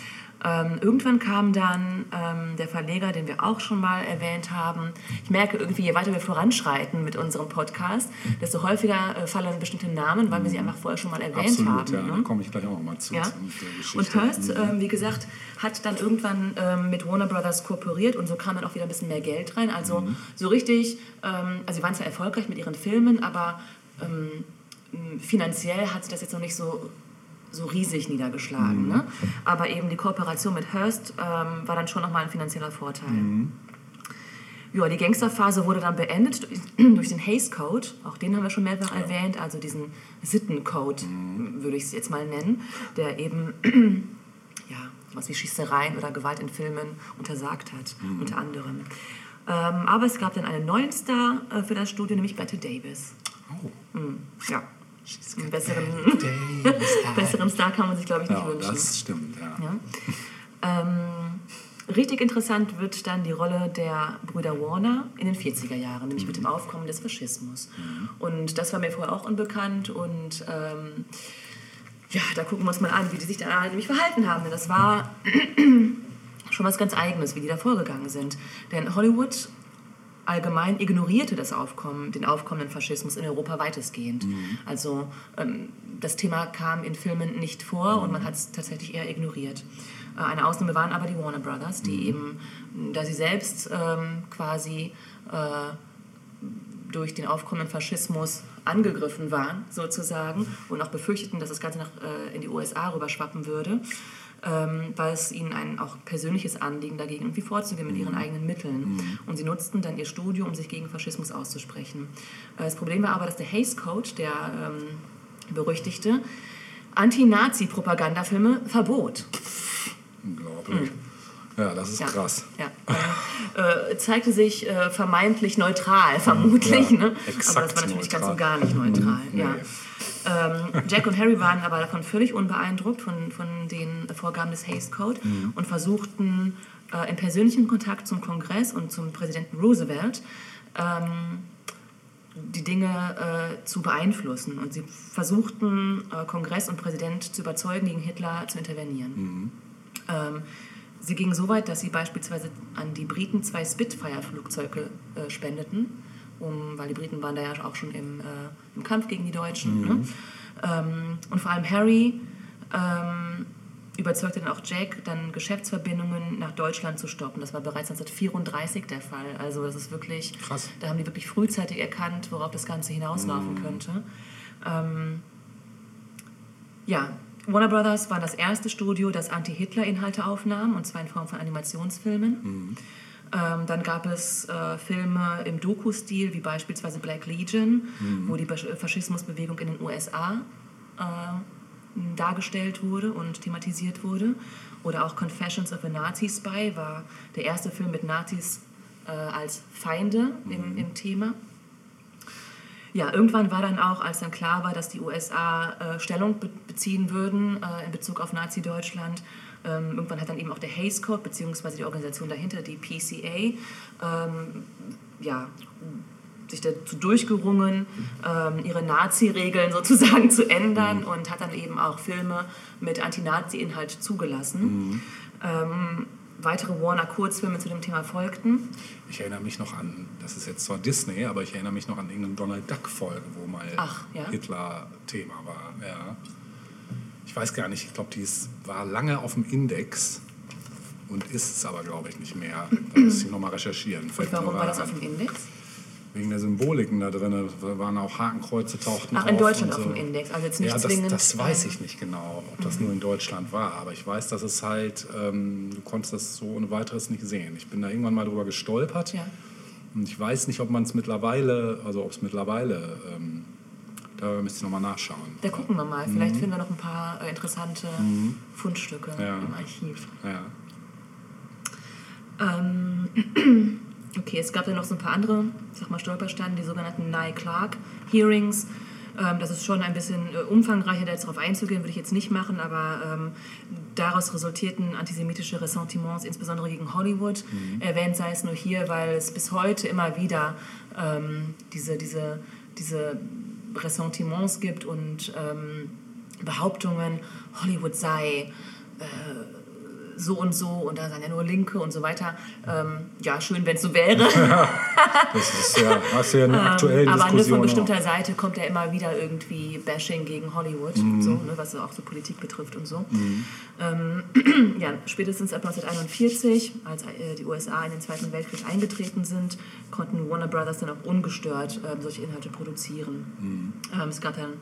Ähm, irgendwann kam dann ähm, der Verleger, den wir auch schon mal erwähnt haben. Ich merke irgendwie, je weiter wir voranschreiten mit unserem Podcast, desto häufiger äh, fallen bestimmte Namen, weil wir sie einfach vorher schon mal erwähnt Absolut, haben. ja. ne? Da komme ich gleich auch noch mal zu. Ja. zu. Und Hearst, Mhm. ähm, wie gesagt, hat dann irgendwann ähm, mit Warner Brothers kooperiert und so kam dann auch wieder ein bisschen mehr Geld rein. Also Mhm. so richtig, ähm, also sie waren zwar erfolgreich mit ihren Filmen, aber ähm, finanziell hat sich das jetzt noch nicht so so riesig niedergeschlagen. Mhm. Ne? Aber eben die Kooperation mit Hearst ähm, war dann schon nochmal ein finanzieller Vorteil. Mhm. Ja, die Gangsterphase wurde dann beendet *clears throat* durch- den Hays Code. Auch den haben wir schon mehrfach erwähnt. Also diesen Sittencode, würde ich es jetzt mal nennen, der eben *clears throat* ja, was wie Schießereien oder Gewalt in Filmen untersagt hat, unter anderem. Ähm, aber es gab dann einen neuen Star äh, für das Studio, nämlich Bette Davis. Oh. Ja, einen besseren, *laughs* besseren Star kann man sich, glaube ich, nicht Ja, wünschen. das stimmt, ja. Ja. Ähm, richtig interessant wird dann die Rolle der Brüder Warner in den 40er Jahren, nämlich mit dem Aufkommen des Faschismus. Und das war mir vorher auch unbekannt und ähm, ja, da gucken wir uns mal an, wie die sich da nämlich verhalten haben. Denn das war schon was ganz Eigenes, wie die da vorgegangen sind. Denn Hollywood allgemein ignorierte das Aufkommen, den aufkommenden Faschismus in Europa weitestgehend. Also ähm, das Thema kam in Filmen nicht vor und man hat es tatsächlich eher ignoriert. Äh, eine Ausnahme waren aber die Warner Brothers, die eben, da sie selbst ähm, quasi äh, durch den aufkommenden Faschismus angegriffen waren, sozusagen, und auch befürchteten, dass das Ganze nach, äh, in die USA rüberschwappen würde, ähm, war es ihnen ein auch persönliches Anliegen, dagegen irgendwie vorzugehen mit ihren eigenen Mitteln. Und sie nutzten dann ihr Studio, um sich gegen Faschismus auszusprechen. Äh, das Problem war aber, dass der Hays Code, der ähm, berüchtigte, Anti-Nazi-Propagandafilme verbot. Unglaublich. Ja, das ist Ja. krass. Ja. Äh, äh, zeigte sich äh, vermeintlich neutral, vermutlich. Ja, ne? Aber das war natürlich ganz neutral. und gar nicht neutral. Nee. Ja. Ähm, Jack und Harry waren aber davon völlig unbeeindruckt von, von den Vorgaben des Hays Code Mhm. und versuchten äh, im persönlichen Kontakt zum Kongress und zum Präsidenten Roosevelt ähm, die Dinge äh, zu beeinflussen. Und sie versuchten, äh, Kongress und Präsident zu überzeugen, gegen Hitler zu intervenieren. Ähm, sie gingen so weit, dass sie beispielsweise an die Briten zwei Spitfire-Flugzeuge äh, spendeten, um, weil die Briten waren da ja auch schon im, äh, im Kampf gegen die Deutschen. Ne? Ähm, und vor allem Harry ähm, überzeugte dann auch Jack, dann Geschäftsverbindungen nach Deutschland zu stoppen. Das war bereits 1934 der Fall. Also das ist wirklich, Krass. da haben die wirklich frühzeitig erkannt, worauf das Ganze hinauslaufen Mhm. könnte. Ähm, ja, Warner Brothers war das erste Studio, das Anti-Hitler-Inhalte aufnahm, und zwar in Form von Animationsfilmen. Ähm, dann gab es äh, Filme im Doku-Stil, wie beispielsweise Black Legion, wo die Faschismusbewegung in den USA äh, dargestellt wurde und thematisiert wurde. Oder auch Confessions of a Nazi Spy war der erste Film mit Nazis äh, als Feinde im, im Thema. Ja, irgendwann war dann auch, als dann klar war, dass die USA äh, Stellung be beziehen würden äh, in Bezug auf Nazi-Deutschland, ähm, irgendwann hat dann eben auch der Hays Code, beziehungsweise die Organisation dahinter, die PCA, ähm, ja, sich dazu durchgerungen, ähm, ihre Nazi-Regeln *laughs* sozusagen zu ändern und hat dann eben auch Filme mit Anti-Nazi-Inhalt zugelassen. Ähm, weitere Warner-Kurzfilme zu dem Thema folgten. Ich erinnere mich noch an, das ist jetzt zwar Disney, aber ich erinnere mich noch an irgendeine Donald Duck-Folge, wo mal Ach, ja? Hitler Thema war. Ja. Ich weiß gar nicht, ich glaube, die ist, war lange auf dem Index und ist es aber, glaube ich, nicht mehr. Da müsste ich nochmal recherchieren. Mir warum war das auf dem Index? Wegen der Symboliken da drin, da waren auch Hakenkreuze tauchten Ach, in Deutschland und auf dem Index, also jetzt nicht ja, das, zwingend, das weiß ähm, ich nicht genau, ob das nur in Deutschland war. Aber ich weiß, dass es halt, ähm, du konntest das so ohne weiteres nicht sehen. Ich bin da irgendwann mal drüber gestolpert. Ja. Und ich weiß nicht, ob man es mittlerweile, also ob es mittlerweile, ähm, da müsste ich nochmal nachschauen. Da gucken wir mal. Vielleicht finden wir noch ein paar äh, interessante Fundstücke Ja. im Archiv. Ja. Ähm, *clears throat* okay, es gab dann noch so ein paar andere, ich sag mal, Stolpersteine, die sogenannten Nye-Clark-Hearings. Ähm, das ist schon ein bisschen äh, umfangreicher, da jetzt darauf einzugehen, würde ich jetzt nicht machen, aber ähm, daraus resultierten antisemitische Ressentiments, insbesondere gegen Hollywood. Erwähnt sei es nur hier, weil es bis heute immer wieder ähm, diese, diese, diese Ressentiments gibt und ähm, Behauptungen, Hollywood sei so und so und da sind ja nur Linke und so weiter. Ähm, ja, schön, wenn es so wäre. *laughs* Das ist ja, hast ja eine aktuelle Ähm, Aber ne, Diskussion. von auch. bestimmter Seite kommt ja immer wieder irgendwie Bashing gegen Hollywood, Mhm. so, ne, was auch so Politik betrifft und so. Ähm, *clears throat* ja, spätestens ab 1941, als die USA in den Zweiten Weltkrieg eingetreten sind, konnten Warner Brothers dann auch ungestört ähm, solche Inhalte produzieren. Mhm. Ähm, es gab dann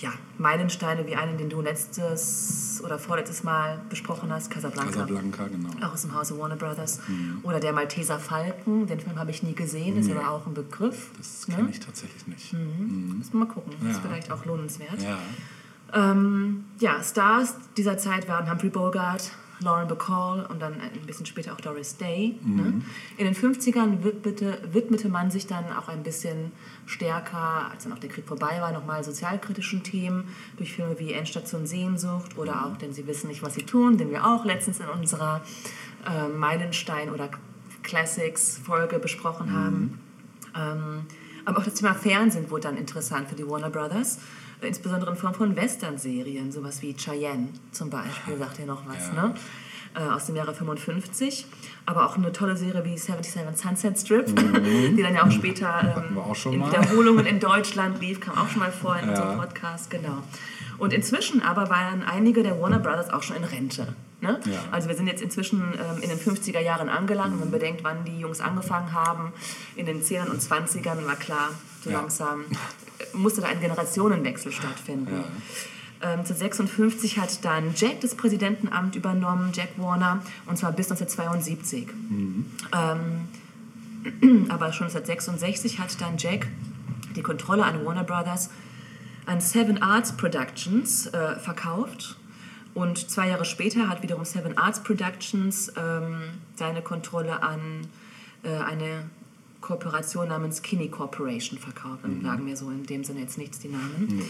ja, Meilensteine wie einen, den du letztes oder vorletztes Mal besprochen hast, Casablanca. Casablanca, genau. Auch aus dem Hause Warner Brothers. Oder der Malteser Falken, den Film habe ich nie gesehen, ist Nee. aber auch ein Begriff. Das ne? kenne ich tatsächlich nicht. Müssen wir mal gucken, ist Ja. vielleicht auch lohnenswert. Ja. Ähm, ja, Stars dieser Zeit waren Humphrey Bogart, Lauren Bacall und dann ein bisschen später auch Doris Day. Ne? In den 50ern widmete, widmete man sich dann auch ein bisschen stärker, als dann auch der Krieg vorbei war, nochmal sozialkritischen Themen durch Filme wie Endstation Sehnsucht oder auch Denn sie wissen nicht, was sie tun, den wir auch letztens in unserer äh, Meilenstein- oder Classics-Folge besprochen haben. Ähm, aber auch das Thema Fernsehen wurde dann interessant für die Warner Brothers, insbesondere in Form von Western-Serien, sowas wie Cheyenne zum Beispiel, sagt ihr noch was, Ja. ne? Äh, aus dem Jahre 55. Aber auch eine tolle Serie wie 77 Sunset Strip, *laughs* die dann ja auch später Mhm. Wir auch in. Wiederholungen in Deutschland lief, kam auch schon mal vor in Ja. unserem Podcast, genau. Und inzwischen aber waren einige der Warner Brothers auch schon in Rente. Ne? Ja. Also wir sind jetzt inzwischen ähm, in den 50er Jahren angelangt und man bedenkt, wann die Jungs angefangen haben. In den 10ern und 20ern war klar, so Ja. langsam *laughs* musste da ein Generationenwechsel stattfinden. Ähm, zu 56 hat dann Jack das Präsidentenamt übernommen, Jack Warner, und zwar bis 1972. Ähm, *clears throat* aber schon 1966 hat dann Jack die Kontrolle an Warner Brothers an Seven Arts Productions äh, verkauft. Und zwei Jahre später hat wiederum Seven Arts Productions ähm, seine Kontrolle an äh, eine Kooperation namens Kinney Corporation verkauft. Dann sagen mir so in dem Sinne jetzt nichts die Namen.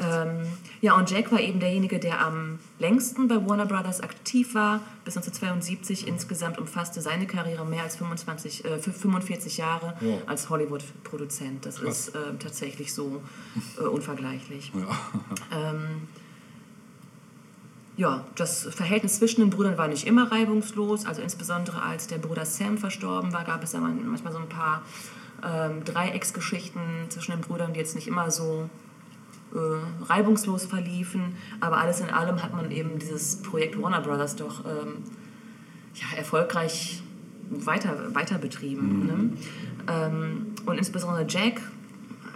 Ähm, ja, und Jack war eben derjenige, der am längsten bei Warner Brothers aktiv war. Bis 1972 insgesamt umfasste seine Karriere mehr als 25, äh, für 45 Jahre Wow. als Hollywood-Produzent. Das Krass. ist äh, tatsächlich so äh, unvergleichlich. Ja. *laughs* Ja, das Verhältnis zwischen den Brüdern war nicht immer reibungslos. Also insbesondere als der Bruder Sam verstorben war, gab es ja man- manchmal so ein paar ähm, Dreiecksgeschichten zwischen den Brüdern, die jetzt nicht immer so äh, reibungslos verliefen. Aber alles in allem hat man eben dieses Projekt Warner Brothers doch ähm, ja, erfolgreich weiter, weiter betrieben. Ne? Ähm, und insbesondere Jack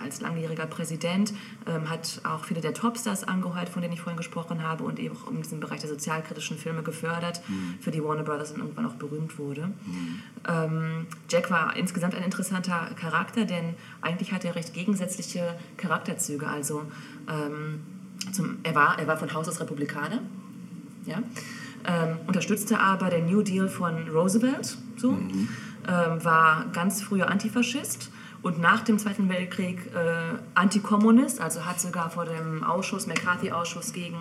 als langjähriger Präsident ähm, hat auch viele der Topstars angeheuert, von denen ich vorhin gesprochen habe und eben auch in diesem Bereich der sozialkritischen Filme gefördert, für die Warner Brothers dann irgendwann auch berühmt wurde. Ähm, Jack war insgesamt ein interessanter Charakter, denn eigentlich hatte er recht gegensätzliche Charakterzüge. Also ähm, zum, er, war, er war von Haus aus Republikaner, ja? ähm, unterstützte aber den New Deal von Roosevelt, so, ähm, war ganz früher Antifaschist und nach dem Zweiten Weltkrieg äh, Antikommunist, also hat sogar vor dem Ausschuss, McCarthy-Ausschuss gegen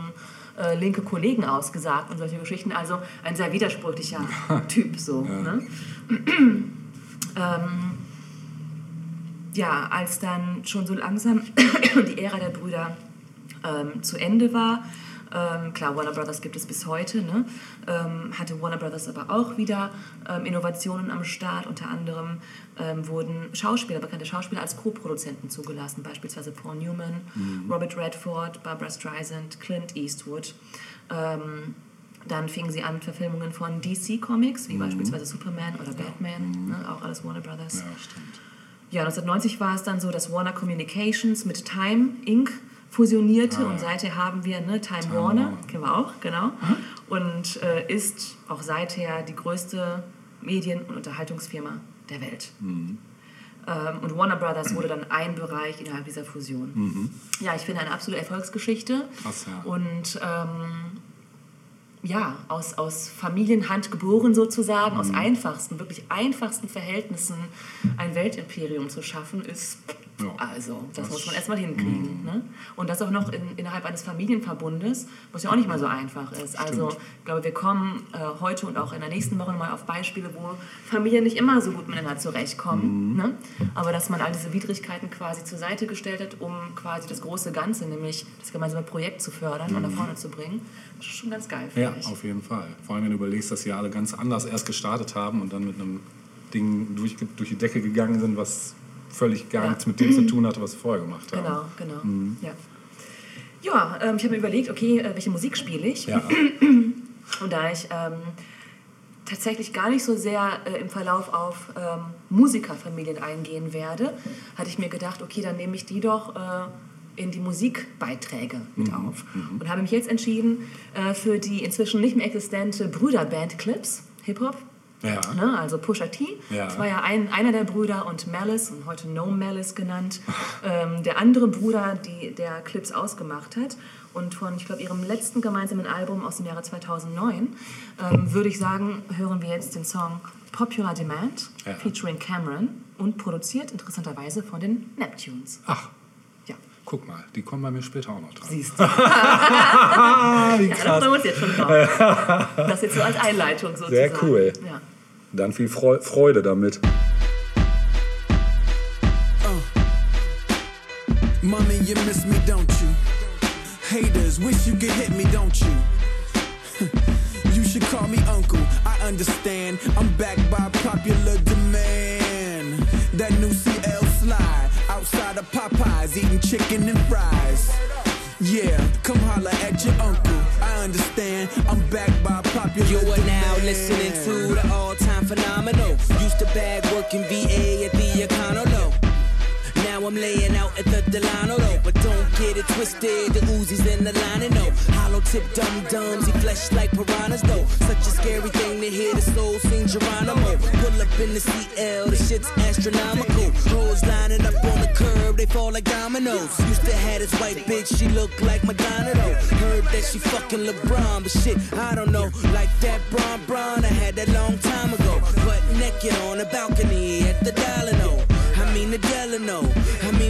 äh, linke Kollegen ausgesagt und solche Geschichten. Also ein sehr widersprüchlicher *laughs* Typ so. Ne? *clears throat* ähm, ja, als dann schon so langsam *coughs* die Ära der Brüder ähm, zu Ende war, ähm, klar, Warner Brothers gibt es bis heute, ne? ähm, hatte Warner Brothers aber auch wieder ähm, Innovationen am Start. Unter anderem ähm, wurden Schauspieler, bekannte Schauspieler als Co-Produzenten zugelassen, beispielsweise Paul Newman, Robert Redford, Barbara Streisand, Clint Eastwood. Ähm, dann fingen sie an Verfilmungen von DC Comics, wie beispielsweise Superman oder Batman, ne? auch alles Warner Brothers. ja, stimmt. Ja, 1990 war es dann so, dass Warner Communications mit Time Inc. fusionierte Ah, und seither haben wir ne, Time, Time Warner, Warner. kennen wir auch, genau, und äh, ist auch seither die größte Medien- und Unterhaltungsfirma der Welt. Mhm. Ähm, und Warner Brothers wurde dann ein Bereich innerhalb dieser Fusion. Ja, ich finde eine absolute Erfolgsgeschichte. Mhm. Krass, ja. Und ähm, ja, aus, aus Familienhand geboren sozusagen, Mhm. aus einfachsten, wirklich einfachsten Verhältnissen ein Weltimperium zu schaffen, ist, Ja. also, das, Das- muss man erstmal hinkriegen. Ne? Und das auch noch in, innerhalb eines Familienverbundes, was ja auch nicht mal so einfach ist. Also, ich glaube, wir kommen äh, heute und auch in der nächsten Woche mal auf Beispiele, wo Familien nicht immer so gut miteinander zurechtkommen. Ne? Aber dass man all diese Widrigkeiten quasi zur Seite gestellt hat, um quasi das große Ganze, nämlich das gemeinsame Projekt zu fördern und nach vorne zu bringen, das ist schon ganz geil, Ja, ich. auf jeden Fall. Vor allem, wenn du überlegst, dass sie alle ganz anders erst gestartet haben und dann mit einem Ding durch, durch die Decke gegangen sind, was völlig gar Ja. nichts mit dem zu tun hatte, was sie vorher gemacht haben. Genau, genau. Ja, ja ähm, ich habe mir überlegt, okay, äh, welche Musik spiele ich? Ja, *clears throat* Und da ich ähm, tatsächlich gar nicht so sehr äh, im Verlauf auf ähm, Musikerfamilien eingehen werde, hatte ich mir gedacht, okay, dann nehme ich die doch, äh, in die Musikbeiträge mit auf. Und habe mich jetzt entschieden äh, für die inzwischen nicht mehr existente Brüderband Clips, Hip-Hop. Ja. Ne, also Pusha T, Ja. das war ja ein, einer der Brüder und Malice, und heute No Malice genannt, ähm, der andere Bruder, die, der Clips ausgemacht hat. Und von, ich glaube, ihrem letzten gemeinsamen Album aus dem Jahre 2009 ähm, würde ich sagen, hören wir jetzt den Song Popular Demand Ja. featuring Cameron und produziert interessanterweise von den Neptunes. Ach, Ja, guck mal, die kommen bei mir später auch noch dran. siehst *laughs* du. Wie Ja, da freuen wir uns jetzt schon drauf. Das jetzt so als Einleitung sozusagen. Sehr cool. Ja. Dann viel Freu Freude damit. Mommy, you miss me, don't you? Haters, wish you could hit me, don't you? *laughs* you should call me uncle. I understand. I'm backed by popular demand. That new CL slide outside of Popeyes, eating chicken and fries. Yeah, come holla at your uncle. I understand. I'm backed by popular You are now demand. listening to. Used to bag working VA at the Econo Now I'm laying out at the Delano twisted, the Uzis in the line and no. Hollow tip dum dums, he flesh like piranhas though. Such a scary thing to hear the soul sing Geronimo. Pull up in the CL, the shit's astronomical. Hoes lining up on the curb, they fall like dominoes. Used to have this white bitch, she looked like Madonna though. Heard that she fucking LeBron, but shit, I don't know. Like that Bron Bron, I had that long time ago. Butt naked on the balcony at the Delano. I mean the Delano,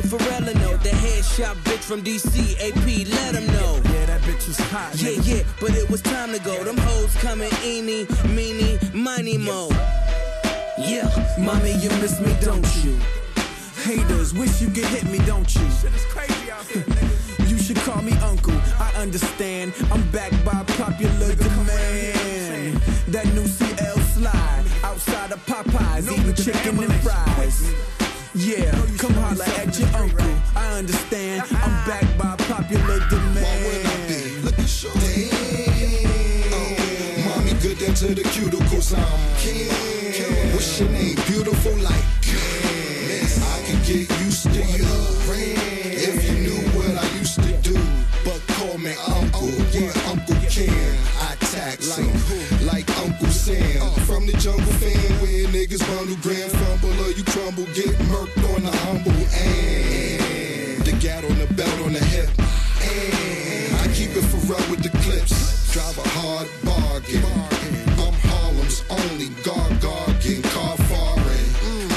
Mean Pharrellino, the headshot bitch from DC, AP, let him know. Yeah, that bitch was hot. Yeah, yeah, but it was time to go. Them hoes coming eeny, meeny, miny, mo. Yeah, Mommy, you miss me, don't you? Haters, wish you could hit me, don't you? crazy *laughs* You should call me uncle. I understand. I'm backed by popular demand. That new CL slide outside of Popeyes, eating chicken and fries. Yeah, come holla at your uncle. I understand. I'm backed by popular demand. Look at show. Damn. Mommy good to the cuticles. I'm Ken. What's your name? Beautiful like Miss. I can get used to you. If you knew what I used to do. But call me Uncle. Yeah, Uncle Ken. I tax. Like Uncle Sam. From the jungle niggas bundle grand fumble or you crumble. Get murked on the humble. And the gat on the belt on the hip. And I keep it for real with the clips. Drive a hard bargain. I'm Harlem's only gar gargan, car foreign.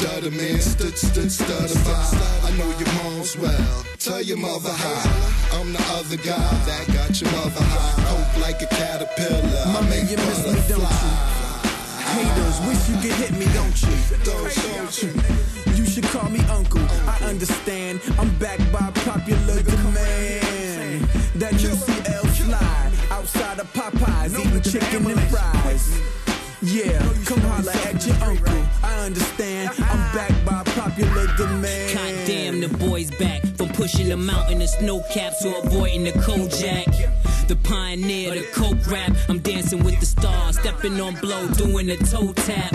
Dutter man, stood, stood, stutter by. I know your mom's well. Tell your mother hi. I'm the other guy that got your mother high. Hope like a caterpillar. Mommy, make you miss me, don't you? Haters, wish you could hit me, don't you? Don't, you? You should call me uncle. I understand. I'm backed by popular demand. That new CL slide outside of Popeyes, eating chicken and fries. Yeah, come holla at your uncle. I understand. I'm backed by popular demand. God damn, the boys back pushing the mountain to snow caps to avoiding the Kojak. The pioneer, the coke rap. I'm dancing with the stars, stepping on blow, doing the toe tap.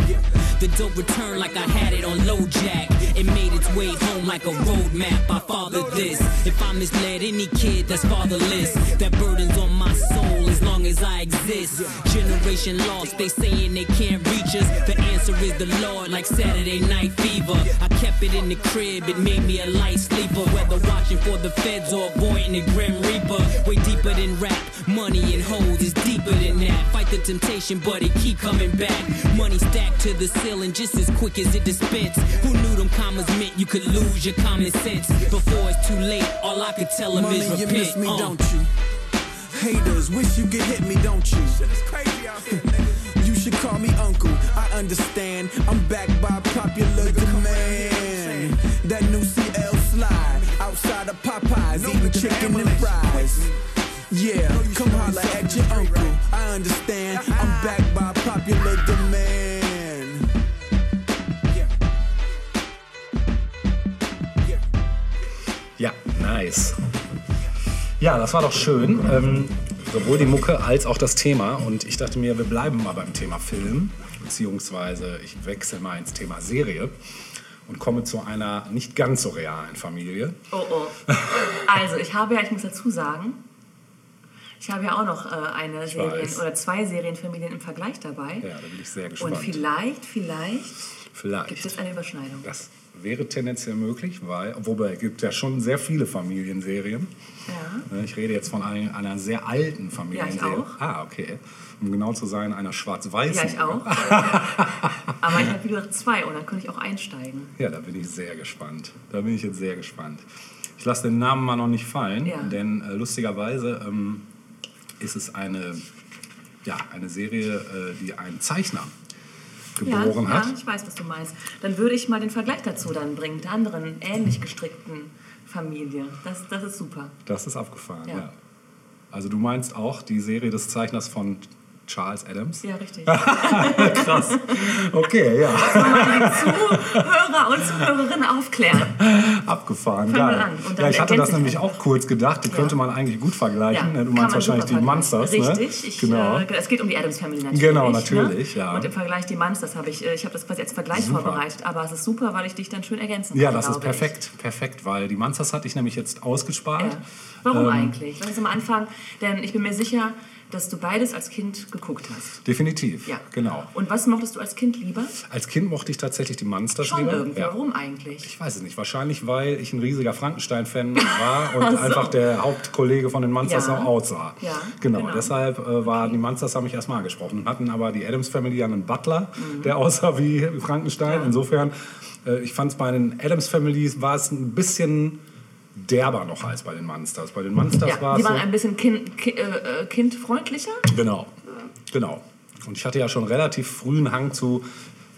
The dope returned like I had it on low jack. It made its way home like a road map. I fathered this. If I misled any kid that's fatherless, that burden's on my soul as long as I exist. Generation lost, they saying they can't reach us. The answer is the Lord, like Saturday night fever. I kept it in the crib, it made me a light sleeper. Watching for the feds or avoiding the grim reaper. Way deeper than rap, money and hoes is deeper than that. Fight the temptation, but it keep coming back. Money stacked to the ceiling just as quick as it dispense. Who knew them commas meant you could lose your common sense? Before it's too late, all I could tell them Mommy, is you miss me, uh. don't you? Haters, wish you could hit me, don't you? You should call me uncle. I understand. I'm backed by popular demand. That new CL slide outside of Popeyes, eating chicken and fries. Yeah, come holla at your uncle. I understand. I'm backed by popular demand. Ja, nice. Ja, das war doch schön. Ähm, sowohl die Mucke als auch das Thema. Und ich dachte mir, wir bleiben mal beim Thema Film. Beziehungsweise ich wechsle mal ins Thema Serie. Und komme zu einer nicht ganz so realen Familie. Oh, oh. Also, ich habe ja, ich muss dazu sagen, ich habe ja auch noch äh, eine Serien oder zwei Serienfamilien im Vergleich dabei. Ja, da bin ich sehr gespannt. Und vielleicht, vielleicht Vielleicht. gibt es eine Überschneidung. Das wäre tendenziell möglich, weil, wobei es gibt ja schon sehr viele Familienserien. Ja. Ich rede jetzt von ein- einer sehr alten Familienserie. auch. Ah, okay. Um genau zu sein, einer schwarz-weißen. Ja, ich auch. *laughs* Aber ich habe wie gesagt zwei und dann könnte ich auch einsteigen. Ja, da bin ich sehr gespannt. Da bin ich jetzt sehr gespannt. Ich lasse den Namen mal noch nicht fallen, Ja. denn äh, lustigerweise ähm, ist es eine, ja, eine Serie, äh, die ein Zeichner geboren ja, hat. Ja, ich weiß, was du meinst. Dann würde ich mal den Vergleich dazu dann bringen, der anderen ähnlich gestrickten Familie. Das, das ist super. Das ist abgefahren, ja. Ja. Also du meinst auch die Serie des Zeichners von Charles Adams? Ja, richtig. *laughs* Krass. Okay, ja. Zuhörer und Zuhörerinnen aufklären. Abgefahren, Fang mal geil. Ja, ich hatte das nämlich auch kurz gedacht, die könnte man eigentlich gut vergleichen. ne? Du meinst wahrscheinlich die vergleichen. Monsters, Richtig, ne? ich, genau. äh, es geht um die Adams Family natürlich. Genau, natürlich, ne? ja. Und im Vergleich die Monsters habe ich, äh, ich habe das quasi als Vergleich Super. vorbereitet, aber es ist super, weil ich dich dann schön ergänzen ja, kann. das ist glaube ich. perfekt, perfekt, weil die Monsters hatte ich nämlich jetzt ausgespart. Ja. Warum Ähm, eigentlich? Lass uns mal anfangen, denn ich bin mir sicher, dass du beides als Kind geguckt hast. Definitiv, Ja. genau. Und was mochtest du als Kind lieber? Als Kind mochte ich tatsächlich die Monsters Schon lieber. irgendwie. Ja. Warum eigentlich? Ich weiß es nicht. Wahrscheinlich, weil ich ein riesiger Frankenstein-Fan *laughs* war und so. einfach der Hauptkollege von den Monsters Ja. auch aussah. Ja, genau. genau. Deshalb äh, waren die Monsters haben mich erstmal angesprochen. Hatten aber die Adams Family ja einen Butler, Mhm. der aussah wie Frankenstein. Insofern, äh, ich fand es bei den Adams Families war es ein bisschen derber noch als bei den Monsters. Bei den Monsters Ja, war die es waren so, ein bisschen kind, ki, äh, äh, kindfreundlicher. Genau, genau. Und ich hatte ja schon relativ frühen Hang zu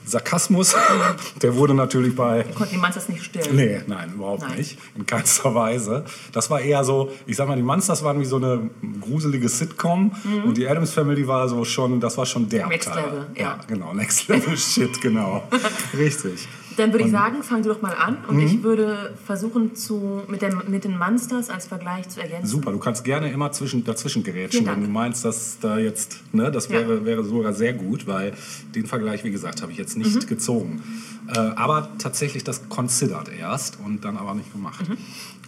Sarkasmus. *laughs* Der wurde natürlich bei Konnten die Monsters nicht stillen. Nee, nein, überhaupt Nein. nicht. In keinster Weise. Das war eher so, ich sag mal, die Monsters waren wie so eine gruselige Sitcom und die Adams Family war so schon, das war schon der Mhm. Next Teil. Level, ja. genau, Next Level *laughs* Shit, genau. *laughs* Richtig. Dann würde ich sagen, fang du doch mal an und ich würde versuchen, zu, mit, dem, mit den Monsters als Vergleich zu ergänzen. Super, du kannst gerne immer zwischen, dazwischen gerätschen, wenn du meinst, dass da jetzt, ne, das Ja. wäre, wäre sogar sehr gut, weil den Vergleich, wie gesagt, habe ich jetzt nicht Mhm. gezogen. Äh, aber tatsächlich das considered erst und dann aber nicht gemacht. Mhm.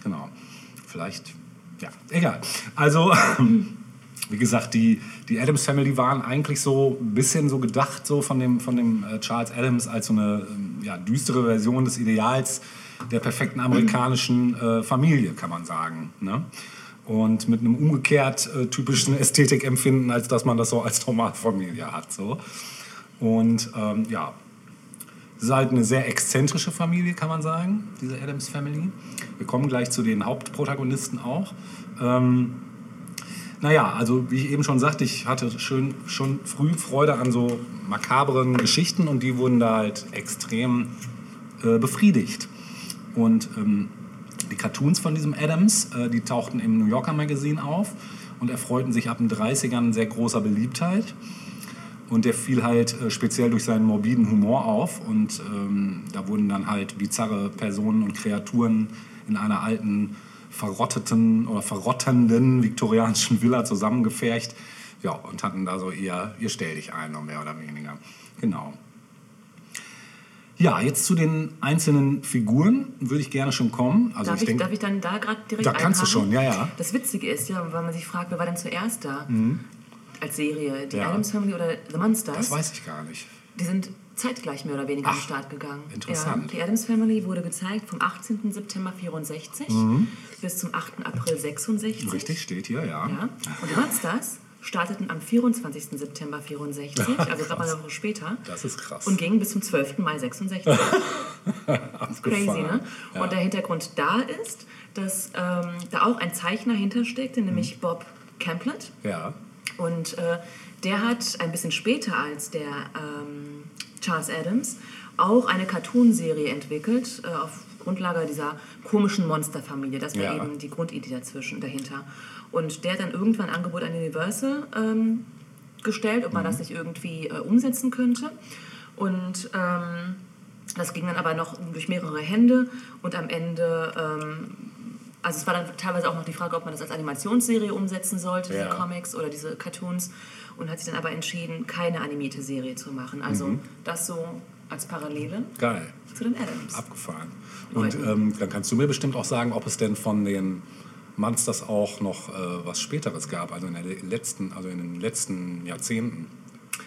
Genau. Vielleicht, ja, egal. Also, *laughs* wie gesagt, die, die Adams Family waren eigentlich so ein bisschen so gedacht, so von dem, von dem äh, Charles Adams als so eine ähm, ja, düstere Version des Ideals der perfekten amerikanischen äh, Familie, kann man sagen. Ne? Und mit einem umgekehrt äh, typischen Ästhetikempfinden, als dass man das so als Normalfamilie hat. So. Und ähm, ja, es ist halt eine sehr exzentrische Familie, kann man sagen, diese Adams Family. Wir kommen gleich zu den Hauptprotagonisten auch. Ähm, naja, also wie ich eben schon sagte, ich hatte schön, schon früh Freude an so makabren Geschichten und die wurden da halt extrem äh, befriedigt. Und ähm, die Cartoons von diesem Adams, äh, die tauchten im New Yorker Magazine auf und erfreuten sich ab den 30ern sehr großer Beliebtheit. Und der fiel halt äh, speziell durch seinen morbiden Humor auf. Und ähm, da wurden dann halt bizarre Personen und Kreaturen in einer alten, verrotteten oder verrottenden viktorianischen Villa zusammengefercht. Ja, und hatten da so ihr, ihr Stell dich ein, noch mehr oder weniger. Genau. Ja, jetzt zu den einzelnen Figuren würde ich gerne schon kommen. Also darf, ich ich, denke, darf ich dann da gerade direkt Da kannst du schon, ja, ja. Das Witzige ist ja, weil man sich fragt, wer war denn zuerst da als Serie? Die Mhm. Ja. Adams Family oder The Monsters? das weiß ich gar nicht. Die sind zeitgleich mehr oder weniger Ach, Start gegangen. interessant. Ja, die Adams Family wurde gezeigt vom 18. September 64 bis zum 8. April 66. Mhm. Richtig, steht hier, ja. Ja. Und die Monsters starteten am 24. September 64, *laughs* also gerade eine Woche später. Das ist krass. Und gingen bis zum 12. Mai 66. *laughs* Crazy, Abgefahren. ne? Ja. Und der Hintergrund da ist, dass ähm, da auch ein Zeichner hintersteckte, nämlich Mhm. Bob Camplet. Ja, Und äh, der hat ein bisschen später als der ähm, Charles Adams auch eine Cartoonserie entwickelt, äh, auf Grundlage dieser komischen Monsterfamilie. Das war Ja. eben die Grundidee dazwischen, dahinter. Und der hat dann irgendwann ein Angebot an Universal ähm, gestellt, ob man das nicht irgendwie äh, umsetzen könnte. Und ähm, das ging dann aber noch durch mehrere Hände und am Ende, ähm, also es war dann teilweise auch noch die Frage, ob man das als Animationsserie umsetzen sollte, Ja. diese Comics oder diese Cartoons und hat sich dann aber entschieden, keine animierte Serie zu machen. Also Mhm. das so als Parallele Geil. zu den Adams. Abgefahren. Und ähm, dann kannst du mir bestimmt auch sagen, ob es denn von den Monsters auch noch äh, was Späteres gab, also in, der letzten, also in den letzten Jahrzehnten.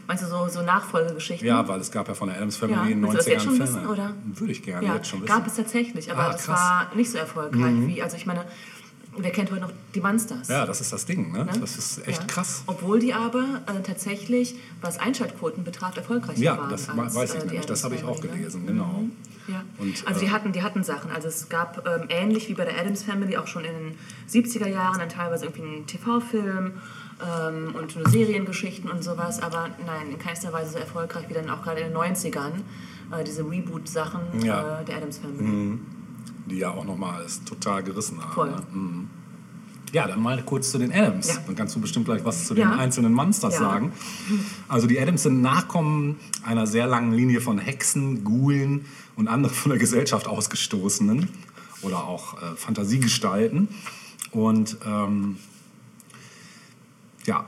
Meinst du so, so Nachfolgegeschichten? Ja, weil es gab ja von der Adams Family Ja, in den willst du das 90ern jetzt schon Filme. wissen, oder? Würde ich gerne Ja, jetzt schon wissen. gab es tatsächlich, aber Ah. Mhm. war nicht so erfolgreich wie, also ich meine, wer kennt heute noch die Monsters? Ja, das ist das Ding, ne? Ne? Das ist echt Ja. krass. Obwohl die aber äh, tatsächlich, was Einschaltquoten betraf, erfolgreicher Ja, waren. das als, weiß ich äh, nämlich. Das habe ich auch ne? gelesen, genau. Ja. Und, also die äh, hatten, die hatten Sachen. Also es gab ähm, ähnlich wie bei der Adams Family auch schon in den 70er Jahren dann teilweise irgendwie einen TV-Film ähm, und nur Seriengeschichten und sowas, aber nein, in keinster Weise so erfolgreich wie dann auch gerade in den 90ern äh, diese Reboot-Sachen Ja. äh, der Adams Family. Die ja auch nochmal alles total gerissen haben. Voll. Ne? Mhm. Ja, dann mal kurz zu den Adams. Ja. Dann kannst du bestimmt gleich was zu den Ja. einzelnen Monsters Ja. sagen. Also die Adams sind Nachkommen einer sehr langen Linie von Hexen, Ghoulen und anderen von der Gesellschaft ausgestoßenen oder auch äh, Fantasiegestalten. Und ähm, ja,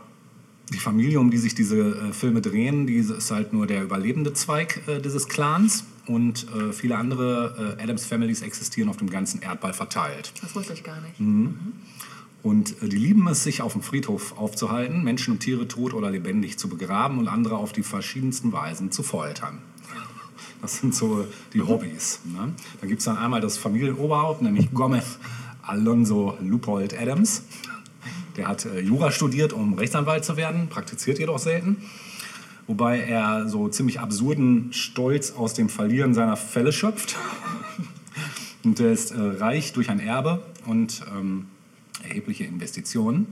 die Familie, um die sich diese äh, Filme drehen, die ist halt nur der überlebende Zweig äh, dieses Clans. Und äh, viele andere äh, Adams Families existieren auf dem ganzen Erdball verteilt. Das wusste ich gar nicht. Und äh, die lieben es, sich auf dem Friedhof aufzuhalten, Menschen und Tiere tot oder lebendig zu begraben und andere auf die verschiedensten Weisen zu foltern. Das sind so die Hobbys. Ne? Da gibt es dann einmal das Familienoberhaupt, nämlich Gomez Alonso Lupold Adams. Der hat äh, Jura studiert, um Rechtsanwalt zu werden, praktiziert jedoch selten. Wobei er so ziemlich absurden Stolz aus dem Verlieren seiner Fälle schöpft. *laughs* Und er ist äh, reich durch ein Erbe und ähm, erhebliche Investitionen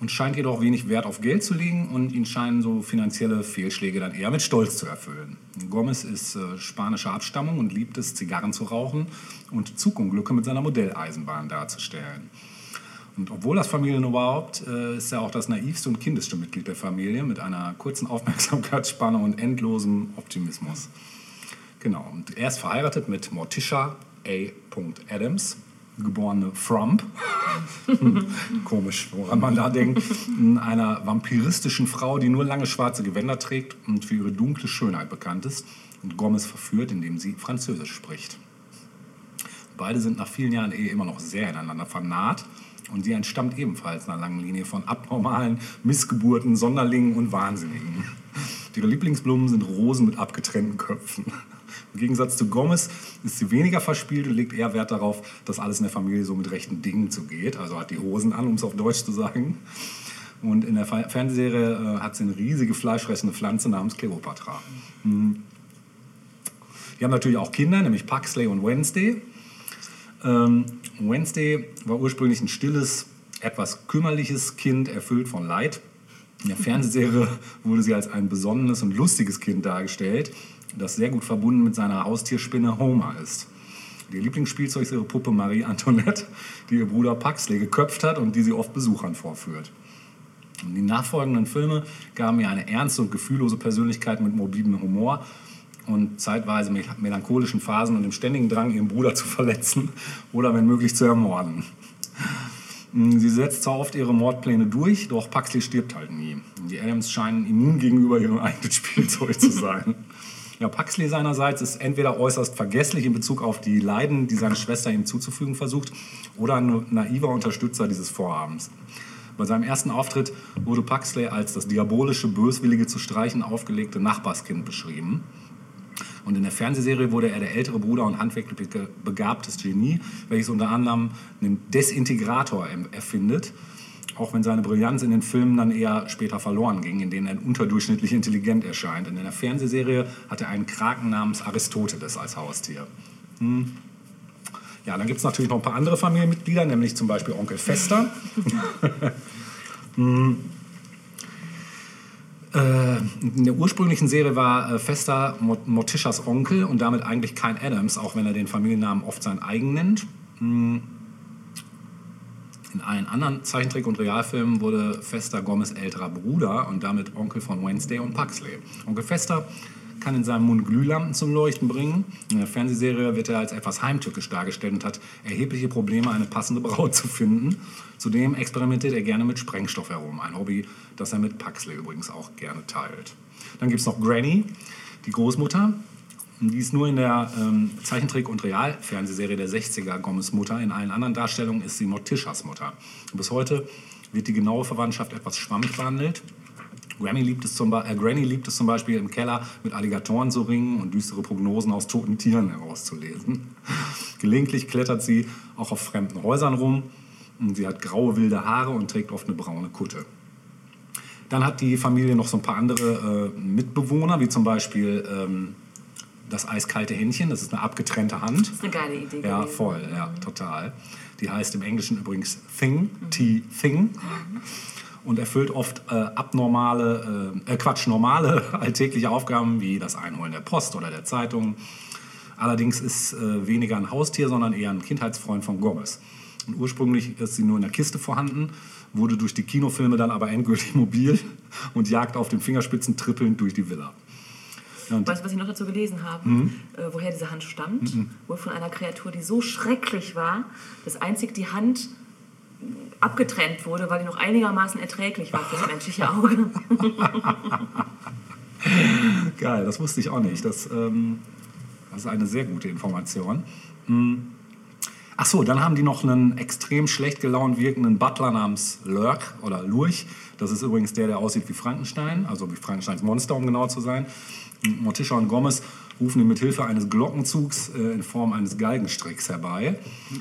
und scheint jedoch wenig Wert auf Geld zu legen und ihn scheinen so finanzielle Fehlschläge dann eher mit Stolz zu erfüllen. Gomez ist äh, spanischer Abstammung und liebt es, Zigarren zu rauchen und Zugunglücke mit seiner Modelleisenbahn darzustellen. Und obwohl das Familienoberhaupt äh, ist er auch das naivste und kindeste Mitglied der Familie mit einer kurzen *laughs* Aufmerksamkeitsspanne und endlosem Optimismus. Genau, und er ist verheiratet mit Morticia A. Adams, geborene Frump. *laughs* Komisch, woran man da denkt. Einer vampiristischen Frau, die nur lange schwarze Gewänder trägt und für ihre dunkle Schönheit bekannt ist und Gomez verführt, indem sie Französisch spricht. Beide sind nach vielen Jahren Ehe immer noch sehr ineinander vernarrt und sie entstammt ebenfalls einer langen Linie von abnormalen Missgeburten, Sonderlingen und Wahnsinnigen. Ihre Lieblingsblumen sind Rosen mit abgetrennten Köpfen. Im Gegensatz zu Gomez ist sie weniger verspielt und legt eher Wert darauf, dass alles in der Familie so mit rechten Dingen zugeht. Also hat die Hosen an, um es auf Deutsch zu sagen. Und in der Fer- Fernsehserie äh, hat sie eine riesige fleischfressende Pflanze namens Kleopatra. Mhm. Die haben natürlich auch Kinder, nämlich Paxley und Wednesday. Ähm, Wednesday war ursprünglich ein stilles, etwas kümmerliches Kind, erfüllt von Leid. In der Fernsehserie *laughs* wurde sie als ein besonnenes und lustiges Kind dargestellt, das sehr gut verbunden mit seiner Haustierspinne Homer ist. Ihr Lieblingsspielzeug ist ihre Puppe Marie Antoinette, die ihr Bruder Paxley geköpft hat und die sie oft Besuchern vorführt. Und die nachfolgenden Filme gaben ihr eine ernste und gefühllose Persönlichkeit mit morbidem Humor und zeitweise mel- melancholischen Phasen und dem ständigen Drang, ihren Bruder zu verletzen oder wenn möglich zu ermorden. Sie setzt zwar oft ihre Mordpläne durch, doch Paxley stirbt halt nie. Die Adams scheinen immun gegenüber ihrem *laughs* eigenen Spielzeug zu sein. Ja, Paxley seinerseits ist entweder äußerst vergesslich in Bezug auf die Leiden, die seine Schwester ihm zuzufügen versucht, oder ein naiver Unterstützer dieses Vorhabens. Bei seinem ersten Auftritt wurde Paxley als das diabolische, böswillige zu streichen aufgelegte Nachbarskind beschrieben. Und in der Fernsehserie wurde er der ältere Bruder und handwerklich begabtes Genie, welches unter anderem einen Desintegrator erfindet, auch wenn seine Brillanz in den Filmen dann eher später verloren ging, in denen er unterdurchschnittlich intelligent erscheint. Und in der Fernsehserie hat er einen Kraken namens Aristoteles als Haustier. Hm. Ja, dann gibt es natürlich noch ein paar andere Familienmitglieder, nämlich zum Beispiel Onkel Fester. *laughs* Hm. Äh, in der ursprünglichen Serie war äh, Fester Mort- Morticias Onkel und damit eigentlich kein Adams, auch wenn er den Familiennamen oft sein eigen nennt. Hm. In allen anderen Zeichentrick- und Realfilmen wurde Fester Gomez älterer Bruder und damit Onkel von Wednesday und Paxley. Onkel Fester kann in seinem Mund Glühlampen zum Leuchten bringen. In der Fernsehserie wird er als etwas heimtückisch dargestellt und hat erhebliche Probleme, eine passende Braut zu finden. Zudem experimentiert er gerne mit Sprengstoff herum, ein Hobby, das er mit Paxley übrigens auch gerne teilt. Dann gibt es noch Granny, Die Großmutter, die ist nur in der ähm, Zeichentrick- und Realfernsehserie der 60er Gommes Mutter. In allen anderen Darstellungen ist sie Mortishas Mutter. Bis heute wird die genaue Verwandtschaft etwas schwammig behandelt. Granny liebt, es zum, äh, Granny liebt es zum Beispiel im Keller mit Alligatoren zu ringen und düstere Prognosen aus toten Tieren herauszulesen. *laughs* Gelegentlich klettert sie auch auf fremden Häusern rum. Und Sie hat graue wilde Haare und trägt oft eine braune Kutte. Dann hat die Familie noch so ein paar andere äh, Mitbewohner, wie zum Beispiel ähm, das eiskalte Händchen. Das ist eine abgetrennte Hand. Das ist eine geile Idee Ja, gewesen. voll, ja, total. Die heißt im Englischen übrigens Thing, T-Thing. Und erfüllt oft äh, abnormale, äh, äh, Quatsch, normale *laughs* alltägliche Aufgaben wie das Einholen der Post oder der Zeitung. Allerdings ist äh, weniger ein Haustier, sondern eher ein Kindheitsfreund von Gomez. Und ursprünglich ist sie nur in der Kiste vorhanden, wurde durch die Kinofilme dann aber *laughs* endgültig mobil und jagt auf den Fingerspitzen trippelnd durch die Villa. Und Weißt du, was ich noch dazu gelesen habe? Mhm. Äh, woher diese Hand stammt? Wohl von einer Kreatur, die so schrecklich war, dass einzig die Hand abgetrennt wurde, weil die noch einigermaßen erträglich war für das menschliche Auge. *laughs* Geil, das wusste ich auch nicht. Das, ähm, das ist eine sehr gute Information. Hm. Ach so, dann haben die noch einen extrem schlecht gelaunt wirkenden Butler namens Lurk oder Lurch. Das ist übrigens der, der aussieht wie Frankenstein, also wie Frankensteins Monster, um genau zu sein. Morticia und Gomez rufen ihn mit Hilfe eines Glockenzugs äh, in Form eines Galgenstricks herbei,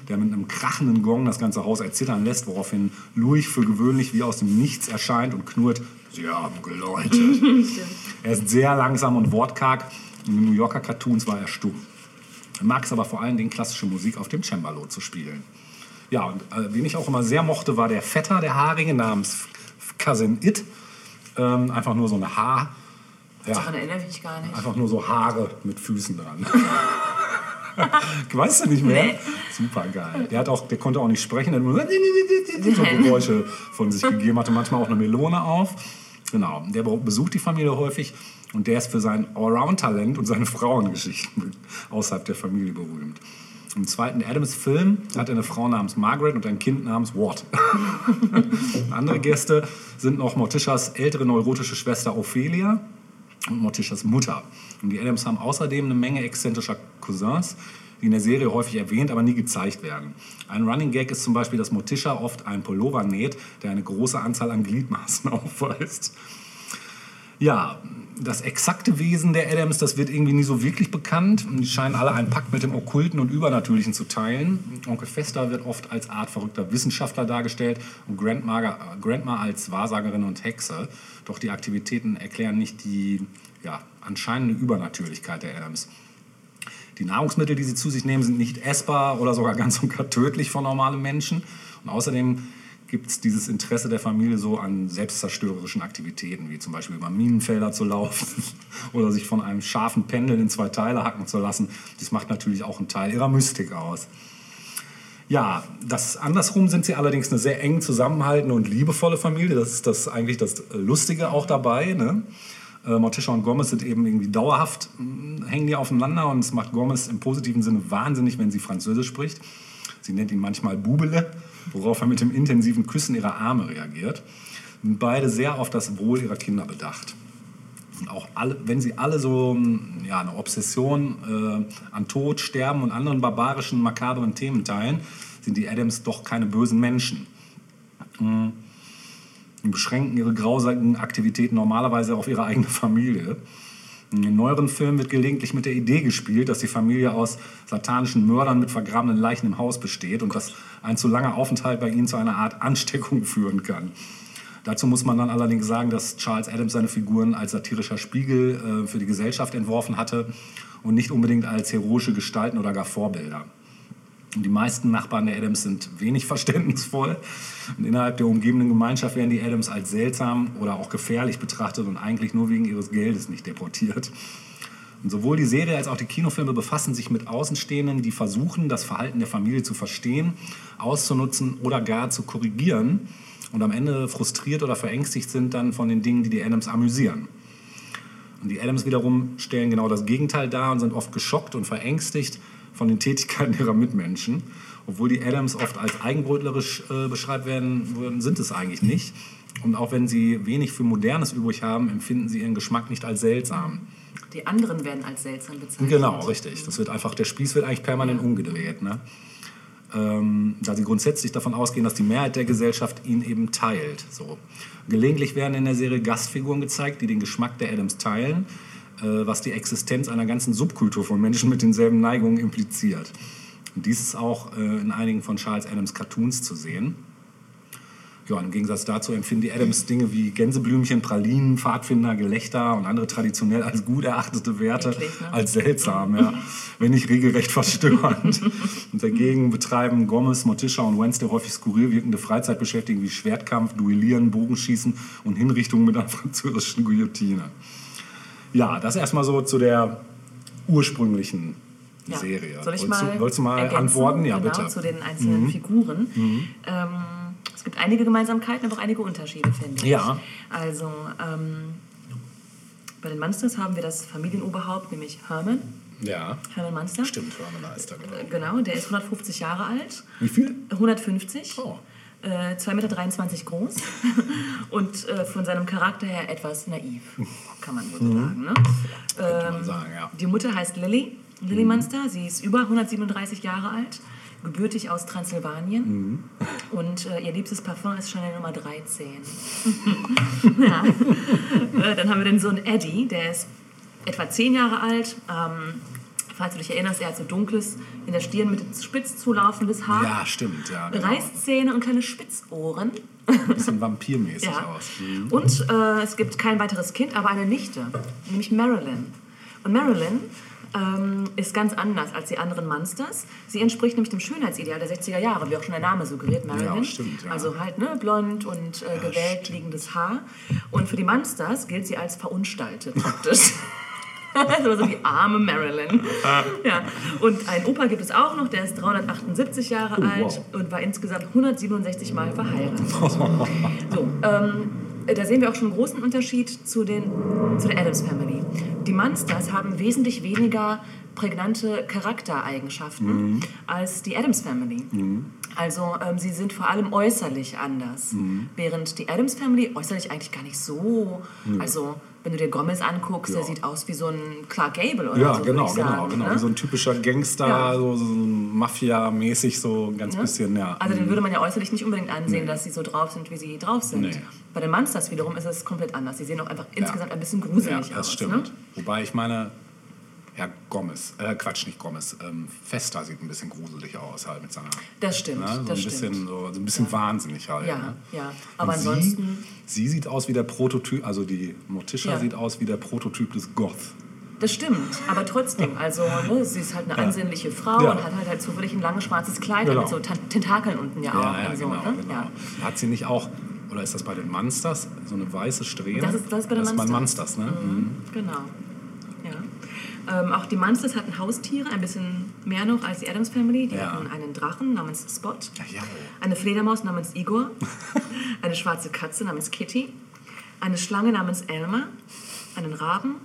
der mit einem krachenden Gong das ganze Haus erzittern lässt, woraufhin Lurch für gewöhnlich wie aus dem Nichts erscheint und knurrt, Sie haben geläutet. *laughs* Er ist sehr langsam und wortkarg. In den New Yorker Cartoons war er stumm. Er mag es aber vor allen Dingen klassische Musik auf dem Cembalo zu spielen. Ja, und äh, wen ich auch immer sehr mochte, war der Vetter der Haarige namens Cousin It. Ähm, einfach nur so eine Haar. Ja, Daran erinnere ich mich gar nicht. einfach nur so Haare mit Füßen dran. *laughs* weißt du nicht mehr? Nee. Super geil. Der, hat auch, der konnte auch nicht sprechen, der hat nur so Geräusche von sich gegeben, hatte manchmal auch eine Melone auf. Genau, der be- besucht die Familie häufig und der ist für sein Allround-Talent und seine Frauengeschichten außerhalb der Familie berühmt. Im zweiten Adams-Film hat er eine Frau namens Margaret und ein Kind namens Watt. *laughs* Andere Gäste sind noch Morticias ältere neurotische Schwester Ophelia und Morticias Mutter. Und die Adams haben außerdem eine Menge exzentrischer Cousins, die in der Serie häufig erwähnt, aber nie gezeigt werden. Ein Running Gag ist zum Beispiel, dass Morticia oft einen Pullover näht, der eine große Anzahl an Gliedmaßen *laughs* aufweist. Ja, das exakte Wesen der Adams, das wird irgendwie nie so wirklich bekannt. Die scheinen alle einen Pakt mit dem Okkulten und Übernatürlichen zu teilen. Onkel Fester wird oft als Art verrückter Wissenschaftler dargestellt und Grandma, Grandma als Wahrsagerin und Hexe. Doch die Aktivitäten erklären nicht die ja, anscheinende Übernatürlichkeit der Adams. Die Nahrungsmittel, die sie zu sich nehmen, sind nicht essbar oder sogar *laughs* ganz und gar tödlich für normale Menschen. Und außerdem gibt es dieses Interesse der Familie so an selbstzerstörerischen Aktivitäten, wie zum Beispiel über Minenfelder zu laufen *laughs* oder sich von einem scharfen Pendel in zwei Teile hacken zu lassen. Das macht natürlich auch einen Teil ihrer Mystik aus. Ja, das andersrum sind sie allerdings eine sehr eng zusammenhaltende und liebevolle Familie. Das ist das eigentlich das Lustige auch dabei. Ne? Äh, Morticia und Gomez sind eben irgendwie dauerhaft, mh, hängen die aufeinander und es macht Gomez im positiven Sinne wahnsinnig, wenn sie Französisch spricht. Sie nennt ihn manchmal Bubele, worauf er mit dem intensiven Küssen ihrer Arme reagiert. Sind beide sehr auf das Wohl ihrer Kinder bedacht. Und auch alle, wenn sie alle so mh, ja, eine Obsession äh, an Tod, Sterben und anderen barbarischen, makabren Themen teilen, sind die Adams doch keine bösen Menschen. Mm. Und beschränken ihre grausamen Aktivitäten normalerweise auf ihre eigene Familie. In den neueren Filmen wird gelegentlich mit der Idee gespielt, dass die Familie aus satanischen Mördern mit vergrabenen Leichen im Haus besteht und dass ein zu langer Aufenthalt bei ihnen zu einer Art Ansteckung *laughs* führen kann. Dazu muss man dann allerdings sagen, dass Charles Adams seine Figuren als satirischer Spiegel äh, für die Gesellschaft entworfen hatte und nicht unbedingt als heroische Gestalten oder gar Vorbilder. Die meisten Nachbarn der Adams sind wenig *laughs* verständnisvoll. Und innerhalb der umgebenden Gemeinschaft werden die Adams als seltsam oder auch gefährlich betrachtet und eigentlich nur wegen ihres Geldes nicht deportiert. Und sowohl die Serie als auch die Kinofilme befassen sich mit Außenstehenden, die versuchen, das Verhalten der Familie zu verstehen, auszunutzen oder gar zu korrigieren und am Ende frustriert oder verängstigt sind dann von den Dingen, die die Adams amüsieren. Und die Adams wiederum stellen genau das Gegenteil dar und sind oft geschockt und verängstigt von den Tätigkeiten ihrer Mitmenschen. Obwohl die Adams oft als eigenbrötlerisch äh, beschreibt werden würden, sind es eigentlich nicht. Und auch wenn sie wenig für Modernes übrig haben, empfinden sie ihren Geschmack nicht als seltsam. Die anderen werden als seltsam bezeichnet. Genau, richtig. Das wird einfach, der Spieß wird eigentlich permanent umgedreht. Ne? Ähm, da sie grundsätzlich davon ausgehen, dass die Mehrheit der Gesellschaft ihn eben teilt. So. Gelegentlich werden in der Serie Gastfiguren gezeigt, die den Geschmack der Adams teilen, was die Existenz einer ganzen Subkultur von Menschen mit denselben Neigungen impliziert. Und dies ist auch äh, in einigen von Charles Adams Cartoons zu sehen. Ja, im Gegensatz dazu empfinden die Adams Dinge wie Gänseblümchen, Pralinen, Pfadfinder, Gelächter und andere traditionell als gut erachtete Werte Eklig, ne? als seltsam, ja. wenn nicht regelrecht verstörend. *laughs* und dagegen betreiben Gomez, Morticia und Wednesday häufig skurril wirkende Freizeitbeschäftigungen wie Schwertkampf, Duellieren, Bogenschießen und Hinrichtungen mit einer *laughs* französischen Guillotine. Ja, das erstmal so zu der ursprünglichen Ja. Serie. Soll ich wolltest, mal du, wolltest du mal ergänzen? antworten? Ja, genau, bitte. Mhm. zu den einzelnen Figuren. Ähm, es gibt einige Gemeinsamkeiten, aber auch einige Unterschiede, finde ich. Ja. Also, ähm, bei den Munsters haben wir das Familienoberhaupt, nämlich Herman. Ja, Herman Munster. stimmt, Hermann heißt er, genau. Äh, Genau, der ist 150 Jahre alt. Wie viel? 150. Oh. Äh, 2,23 Meter groß *laughs* und äh, von seinem Charakter her etwas naiv, kann man wohl so sagen. Ne? Man sagen, ja. Die Mutter heißt Lilly, Lilly Munster. Sie ist über 137 Jahre alt, gebürtig aus Transsilvanien. Und äh, ihr liebstes Parfum ist Chanel Nummer 13. *laughs* ja. äh, dann haben wir den Sohn Eddie, der ist etwa 10 Jahre alt. Ähm, falls du dich erinnerst, er hat so dunkles, in der Stirn mit spitz zulaufendes Haar. Ja, stimmt, ja. Genau. Reißzähne und kleine Spitzohren. Ein bisschen vampirmäßig *laughs* Ja. aus. Und äh, es gibt kein weiteres Kind, aber eine Nichte, nämlich Marilyn. Und Marilyn ähm, ist ganz anders als die anderen Monsters. Sie entspricht nämlich dem Schönheitsideal der 60er Jahre, wie auch schon der Name suggeriert, Marilyn. Ja, stimmt, ja. Also halt ne, blond und äh, gewellt liegendes Haar. Und für die Monsters gilt sie als verunstaltet optisch. *laughs* *laughs* *laughs* also so die arme Marilyn. Ja. Und einen Opa gibt es auch noch, der ist 378 Jahre alt Oh, wow. und war insgesamt 167 Mal verheiratet. *laughs* So, ähm, da sehen wir auch schon einen großen Unterschied zu, den, zu der Adams Family. Die Monsters haben wesentlich weniger prägnante Charaktereigenschaften als die Adams Family. Also ähm, sie sind vor allem äußerlich anders. Während die Adams Family äußerlich eigentlich gar nicht so. Also wenn du dir Gomez anguckst, der Ja. sieht aus wie so ein Clark Gable oder Ja, so. genau, ich genau, sagen, genau. ne? Wie so ein typischer Gangster, Ja. so, so Mafia-mäßig, so ein ganz Ne? bisschen, ja. Also den würde man ja äußerlich nicht unbedingt ansehen, dass sie so drauf sind, wie sie drauf sind. Nee. Bei den Monsters wiederum ist es komplett anders. Sie sehen auch einfach Ja. insgesamt ein bisschen ja, gruselig das aus. stimmt. Ne? Wobei ich meine, Herr Gomez, äh, Quatsch, nicht Gomez, ähm, Fester sieht ein bisschen gruselig aus, halt mit seiner. Das stimmt, Ne? So, das ein bisschen, stimmt. so, so ein bisschen wahnsinnig halt. Ja, ne? ja. Aber Und ansonsten, Sie, sie sieht aus wie der Prototyp, also die Morticia Ja. sieht aus wie der Prototyp des Goth. das stimmt. Aber trotzdem, also ne, sie ist halt eine ansehnliche Frau Ja. und hat halt, halt zufällig ein langes schwarzes Kleid Genau. mit so Tentakeln unten ja, auch. Ja, ja, und so, genau, ne? genau. ja. Hat sie nicht auch, oder ist das bei den Monsters, so eine weiße Strähne? Das ist- das ist bei den das Ist Monsters. bei Monsters, ne? Mhm. Genau. Ähm, auch die Monsters hatten Haustiere, ein bisschen mehr noch als die Adams Family. Die Ja. hatten einen Drachen namens Spot, Ja, eine Fledermaus namens Igor, *laughs* eine schwarze Katze namens Kitty, eine Schlange namens Elmer, einen Raben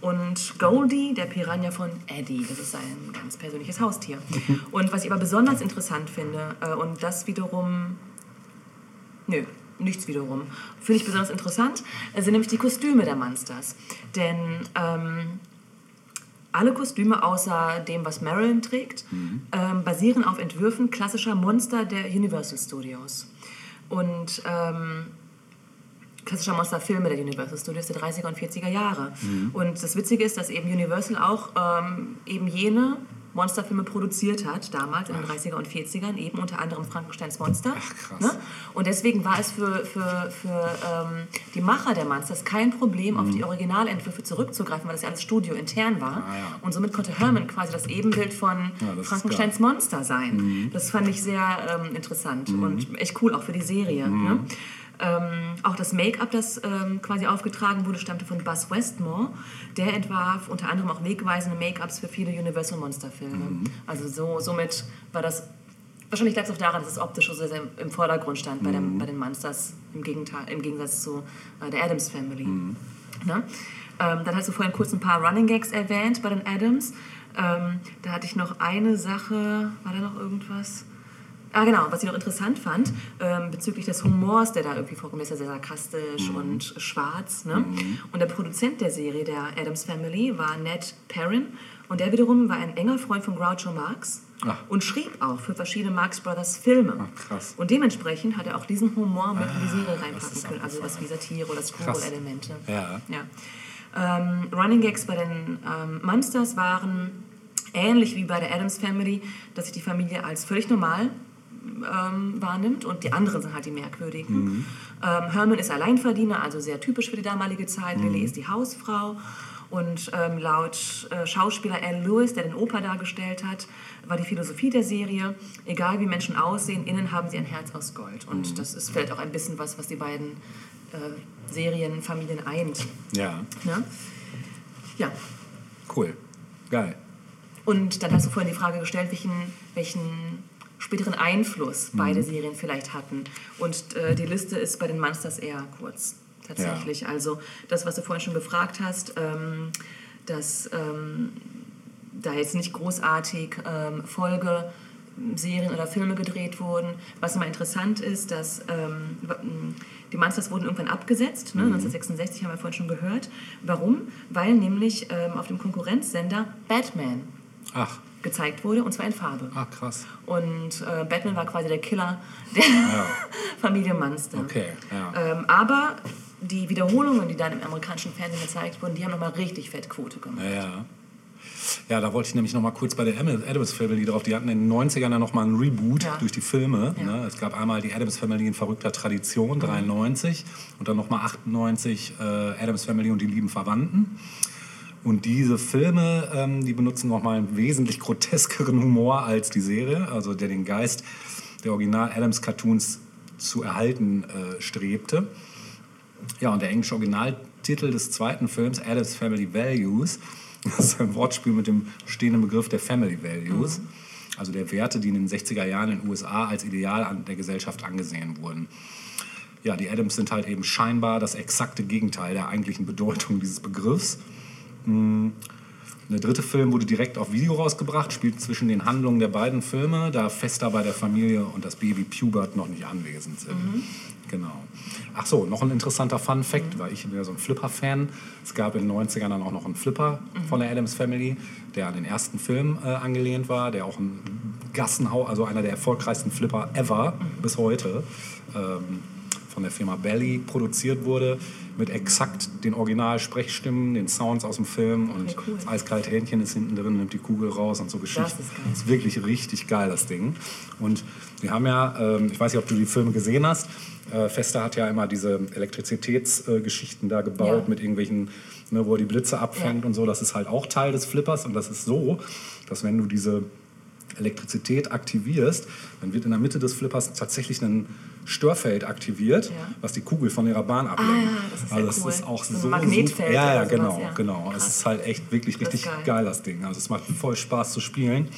und Goldie, der Piranha von Eddie. Das ist sein ganz persönliches Haustier. *laughs* Und was ich aber besonders interessant finde, äh, und das wiederum Nö, nichts wiederum. Finde ich besonders interessant, äh, sind nämlich die Kostüme der Monsters. Denn ähm, alle Kostüme außer dem, was Marilyn trägt, ähm, basieren auf Entwürfen klassischer Monster der Universal Studios. Und ähm, klassischer Monsterfilme der Universal Studios der 30er und 40er Jahre. Und das Witzige ist, dass eben Universal auch ähm, eben jene Monsterfilme produziert hat, damals in den 30er und 40ern, eben unter anderem Frankensteins Monster. Ach, krass. Ne? Und deswegen war es für, für, für ähm, die Macher der Monsters kein Problem, auf die Originalentwürfe zurückzugreifen, weil das ja alles studiointern war. Mhm. Ah, ja. Und somit konnte Herman quasi das Ebenbild von Ja, Frankensteins Monster sein. Mhm. Das fand ich sehr ähm, interessant und echt cool, auch für die Serie. Ne? Ähm, auch das Make-up, das ähm, quasi aufgetragen wurde, stammte von Buzz Westmore. Der entwarf unter anderem auch wegweisende Make-ups für viele Universal Monster-Filme. Also so, somit war das Wahrscheinlich lag es auch daran, dass das Optische so sehr im Vordergrund stand bei, dem, bei den Monsters, im, Gegenteil, im Gegensatz zu äh, der Adams Family. Ne? Ähm, dann hast du vorhin kurz ein paar Running Gags erwähnt bei den Adams. Ähm, da hatte ich noch eine Sache, war da noch irgendwas? Ah, genau, was ich noch interessant fand, ähm, bezüglich des Humors, der da irgendwie vorkommt, ist ja sehr sarkastisch und schwarz. Ne? Und der Produzent der Serie, der Adams Family, war Ned Perrin. Und der wiederum war ein enger Freund von Groucho Marx Ah. und schrieb auch für verschiedene Marx Brothers Filme. Ah, krass. Und dementsprechend hat er auch diesen Humor mit in die Serie das reinpacken können. Also was wie Satire oder. Screwball-Elemente. Ja. Ja. Ähm, Running Gags bei den ähm, Monsters waren ähnlich wie bei der Adams Family, dass sich die Familie als völlig normal ähm, wahrnimmt und die anderen sind halt die Merkwürdigen. Ähm, Herman ist Alleinverdiener, also sehr typisch für die damalige Zeit. Lily ist die Hausfrau. Und ähm, laut äh, Schauspieler Al Lewis, der den Opa dargestellt hat, war die Philosophie der Serie, egal wie Menschen aussehen, innen haben sie ein Herz aus Gold. Und das ist vielleicht auch ein bisschen was, was die beiden äh, Serienfamilien eint. Ja, Ne? Ja, cool. Geil. und dann hast du vorhin die Frage gestellt, welchen, welchen späteren Einfluss beide Serien vielleicht hatten. Und äh, die Liste ist bei den Monsters eher kurz, tatsächlich. Also das, was du vorhin schon gefragt hast, ähm, dass ähm, da jetzt nicht großartig ähm, Folge Serien oder Filme gedreht wurden. Was immer interessant ist, dass ähm, w- m, die Monsters wurden irgendwann abgesetzt, ne? 1966 haben wir vorhin schon gehört. Warum? Weil nämlich ähm, auf dem Konkurrenzsender Batman Ach, gezeigt wurde, und zwar in Farbe. ah, krass. Und äh, Batman war quasi der Killer *laughs* der Familie Monster. Okay, ja. Ähm, aber die Wiederholungen, die dann im amerikanischen Fernsehen gezeigt wurden, die haben nochmal richtig fett Quote gemacht. Ja, ja. Ja, da wollte ich nämlich noch mal kurz bei der Am- Addams Family drauf. Die hatten in den 90ern dann noch mal einen Reboot Ja. durch die Filme. Ja. Ne? Es gab einmal die Addams Family in verrückter Tradition, 93. Und dann noch mal 98 äh, Addams Family und die lieben Verwandten. Und diese Filme, ähm, die benutzen noch mal einen wesentlich groteskeren Humor als die Serie. Also der den Geist der Original Addams Cartoons zu erhalten äh, strebte. Ja, und der englische Originaltitel des zweiten Films, Adam's Family Values, *laughs* das ist ein Wortspiel mit dem stehenden Begriff der Family Values, also der Werte, die in den 60er Jahren in den USA als Ideal an der Gesellschaft angesehen wurden. Ja, die Adams sind halt eben scheinbar das exakte Gegenteil der eigentlichen Bedeutung dieses Begriffs. Der dritte Film wurde direkt auf Video rausgebracht, spielt zwischen den Handlungen der beiden Filme, da Fester bei der Familie und das Baby Pubert noch nicht anwesend sind. Genau. Ach so, noch ein interessanter Fun Fact, weil ich bin ja so ein Flipper-Fan. Es gab in den 90ern dann auch noch einen Flipper von der Adams Family, der an den ersten Film äh, angelehnt war, der auch ein Gassenhau, also einer der erfolgreichsten Flipper ever bis heute. Ähm, von der Firma Belly produziert wurde, mit exakt den Original-Sprechstimmen, den Sounds aus dem Film und Okay, cool. das eiskalte Hähnchen ist hinten drin, nimmt die Kugel raus und so Geschichten. ist geil. Das ist wirklich richtig geil, das Ding. Und wir haben ja, ähm, ich weiß nicht, ob du die Filme gesehen hast, äh, Fester hat ja immer diese Elektrizitätsgeschichten da gebaut Ja. mit irgendwelchen, ne, wo er die Blitze abfängt Ja. und so. Das ist halt auch Teil des Flippers und das ist so, dass wenn du diese Elektrizität aktivierst, dann wird in der Mitte des Flippers tatsächlich ein Störfeld aktiviert, Ja. was die Kugel von ihrer Bahn ablenkt. Ah, das ist also das cool. ist auch So ein so Magnetfeld super. Ja, ja, oder sowas, genau, ja. genau. Es Krass. ist halt echt wirklich Das richtig geil. geil. das Ding. Also es macht voll Spaß zu spielen.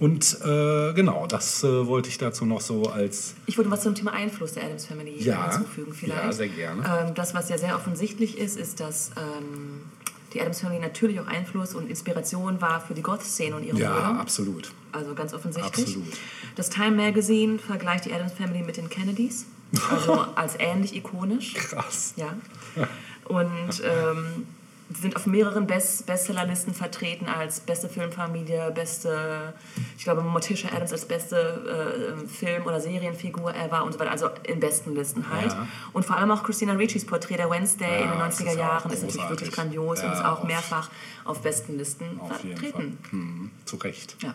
Und äh, genau, das äh, wollte ich dazu noch so als Ich würde was zum Thema Einfluss der Adams Family Ja. hinzufügen vielleicht. Ja, sehr gerne. Ähm, das, was ja sehr offensichtlich ist, ist, dass ähm, die Adams Family natürlich auch Einfluss und Inspiration war für die Goth-Szene und ihre ja, Brüder. absolut. Also ganz offensichtlich. Absolut. Das Time Magazine vergleicht die Adams Family mit den Kennedys. Also *laughs* als ähnlich ikonisch. Krass. Ja. Und ähm, sie sind auf mehreren Best Bestsellerlisten vertreten als beste Filmfamilie, beste, ich glaube, Morticia Adams als beste äh, Film- oder Serienfigur ever und so weiter. Also in besten Listen halt. Ja. Und vor allem auch Christina Ricci's Porträt der Wednesday in den Ja, das 90er ist auch Jahren ist natürlich wirklich grandios und Ja, ist auch mehrfach auf besten Listen vertreten. Mhm, zu Recht. Ja.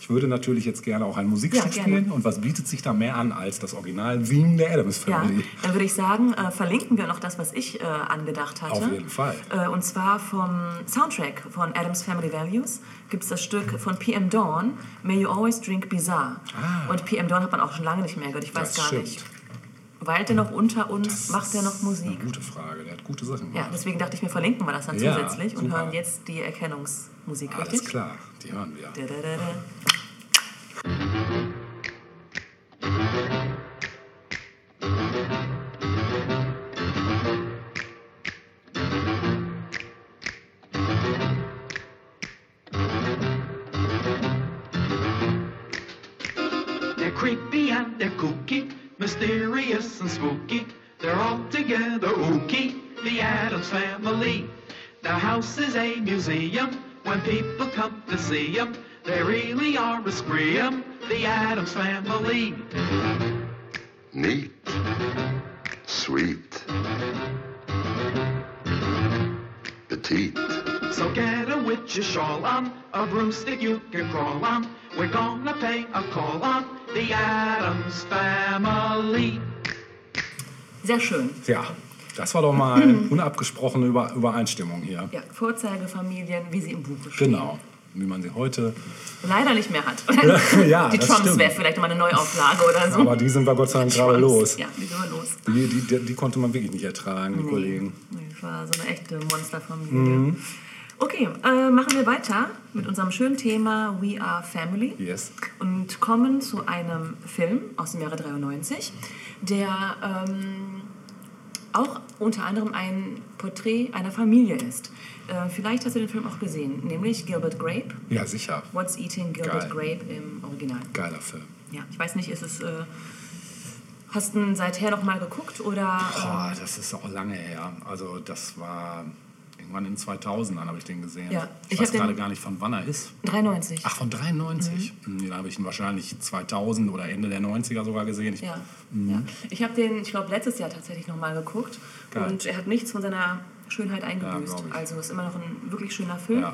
Ich würde natürlich jetzt gerne auch ein Musikstück Ja, spielen. Und was bietet sich da mehr an als das Original-Theme der Adams Ja, Family? dann würde ich sagen, äh, verlinken wir noch das, was ich äh, angedacht hatte. Auf jeden Fall. Äh, und zwar vom Soundtrack von Adams Family Values gibt es das Stück von PM Dawn, May You Always Drink Bizarre. Und PM Dawn hat man auch schon lange nicht mehr gehört, ich weiß Ah. Das gar stimmt. nicht. Weilt er noch unter uns? Das Macht er noch ist Musik? Eine gute Frage. Der hat gute Sachen Ja, gemacht. deswegen dachte ich mir, verlinken wir das dann Ja, zusätzlich und super. hören jetzt die Erkennungsmusik, Alles richtig? klar, die hören wir. Da, da, da, da. and they're kooky, mysterious and spooky. They're all together ooky, the Adams family. The house is a museum. When people come to see them, they really are a scream. The Adams family. Neat. Sweet. Petite. So get a witch's shawl on, a broomstick you can crawl on. We're gonna pay a call on the Adams family. Sehr schön. Ja, das war doch mal unabgesprochene Über Übereinstimmung hier. Ja, Vorzeigefamilien, wie sie im Buche stehen. Genau, wie man sie heute. Leider nicht mehr hat. Ja, *laughs* die Trumps wäre vielleicht mal eine Neuauflage oder so. Aber die sind wir Gott sei Dank gerade los. Ja, die sind wir los. Die, die, die, die konnte man wirklich nicht ertragen, die Kollegen. Nee, Das war so eine echte Monsterfamilie. Mhm. Okay, äh, machen wir weiter mit unserem schönen Thema We Are Family Yes. und kommen zu einem Film aus dem Jahre 93, der ähm, auch unter anderem ein Porträt einer Familie ist. Äh, vielleicht hast du den Film auch gesehen, nämlich Gilbert Grape. Ja, sicher. What's Eating Gilbert Geil. Grape im Original. Geiler Film. Ja, ich weiß nicht, ist es. Äh, hast du ihn seither noch mal geguckt oder? Boah, das ist auch lange her. Also das war irgendwann in 2000ern habe ich den gesehen. Ja, ich, ich weiß den- gerade gar nicht, von wann er ist. 93. Ach, von 93. Hm, Da habe ich ihn wahrscheinlich 2000 oder Ende der 90er sogar gesehen. Ich, Ja, ja. Ich habe den, ich glaube, letztes Jahr tatsächlich nochmal geguckt Geil. und er hat nichts von seiner Schönheit eingebüßt. ich. also ist immer noch ein wirklich schöner Film. Ja.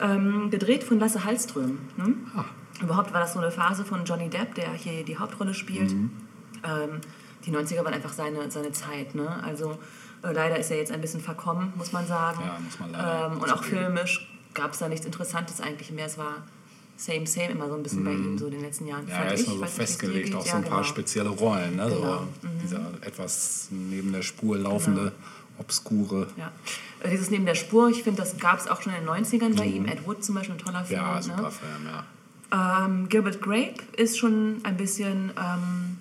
Ähm, gedreht von Lasse Hallström. Ne? Ah. Überhaupt war das so eine Phase von Johnny Depp, der hier die Hauptrolle spielt. Mhm. Ähm, die 90er waren einfach seine, seine Zeit. Ne? Also leider ist er jetzt ein bisschen verkommen, muss man sagen. Ja, muss man leider ähm, und auch filmisch gab es da nichts Interessantes eigentlich mehr. Es war same, same immer so ein bisschen bei ihm so in den letzten Jahren. Mhm. Ja, er ist nur so festgelegt auf so Ja, ein paar genau. spezielle Rollen. Ne? Genau. So dieser etwas neben der Spur laufende, obskure. Ja. Äh, Dieses Neben der Spur, ich finde, das gab es auch schon in den 90ern bei ihm. Ed Wood zum Beispiel, ein toller Film. Mhm. Ja, super ne? Film, ja. Ähm, Gilbert Grape ist schon ein bisschen ähm,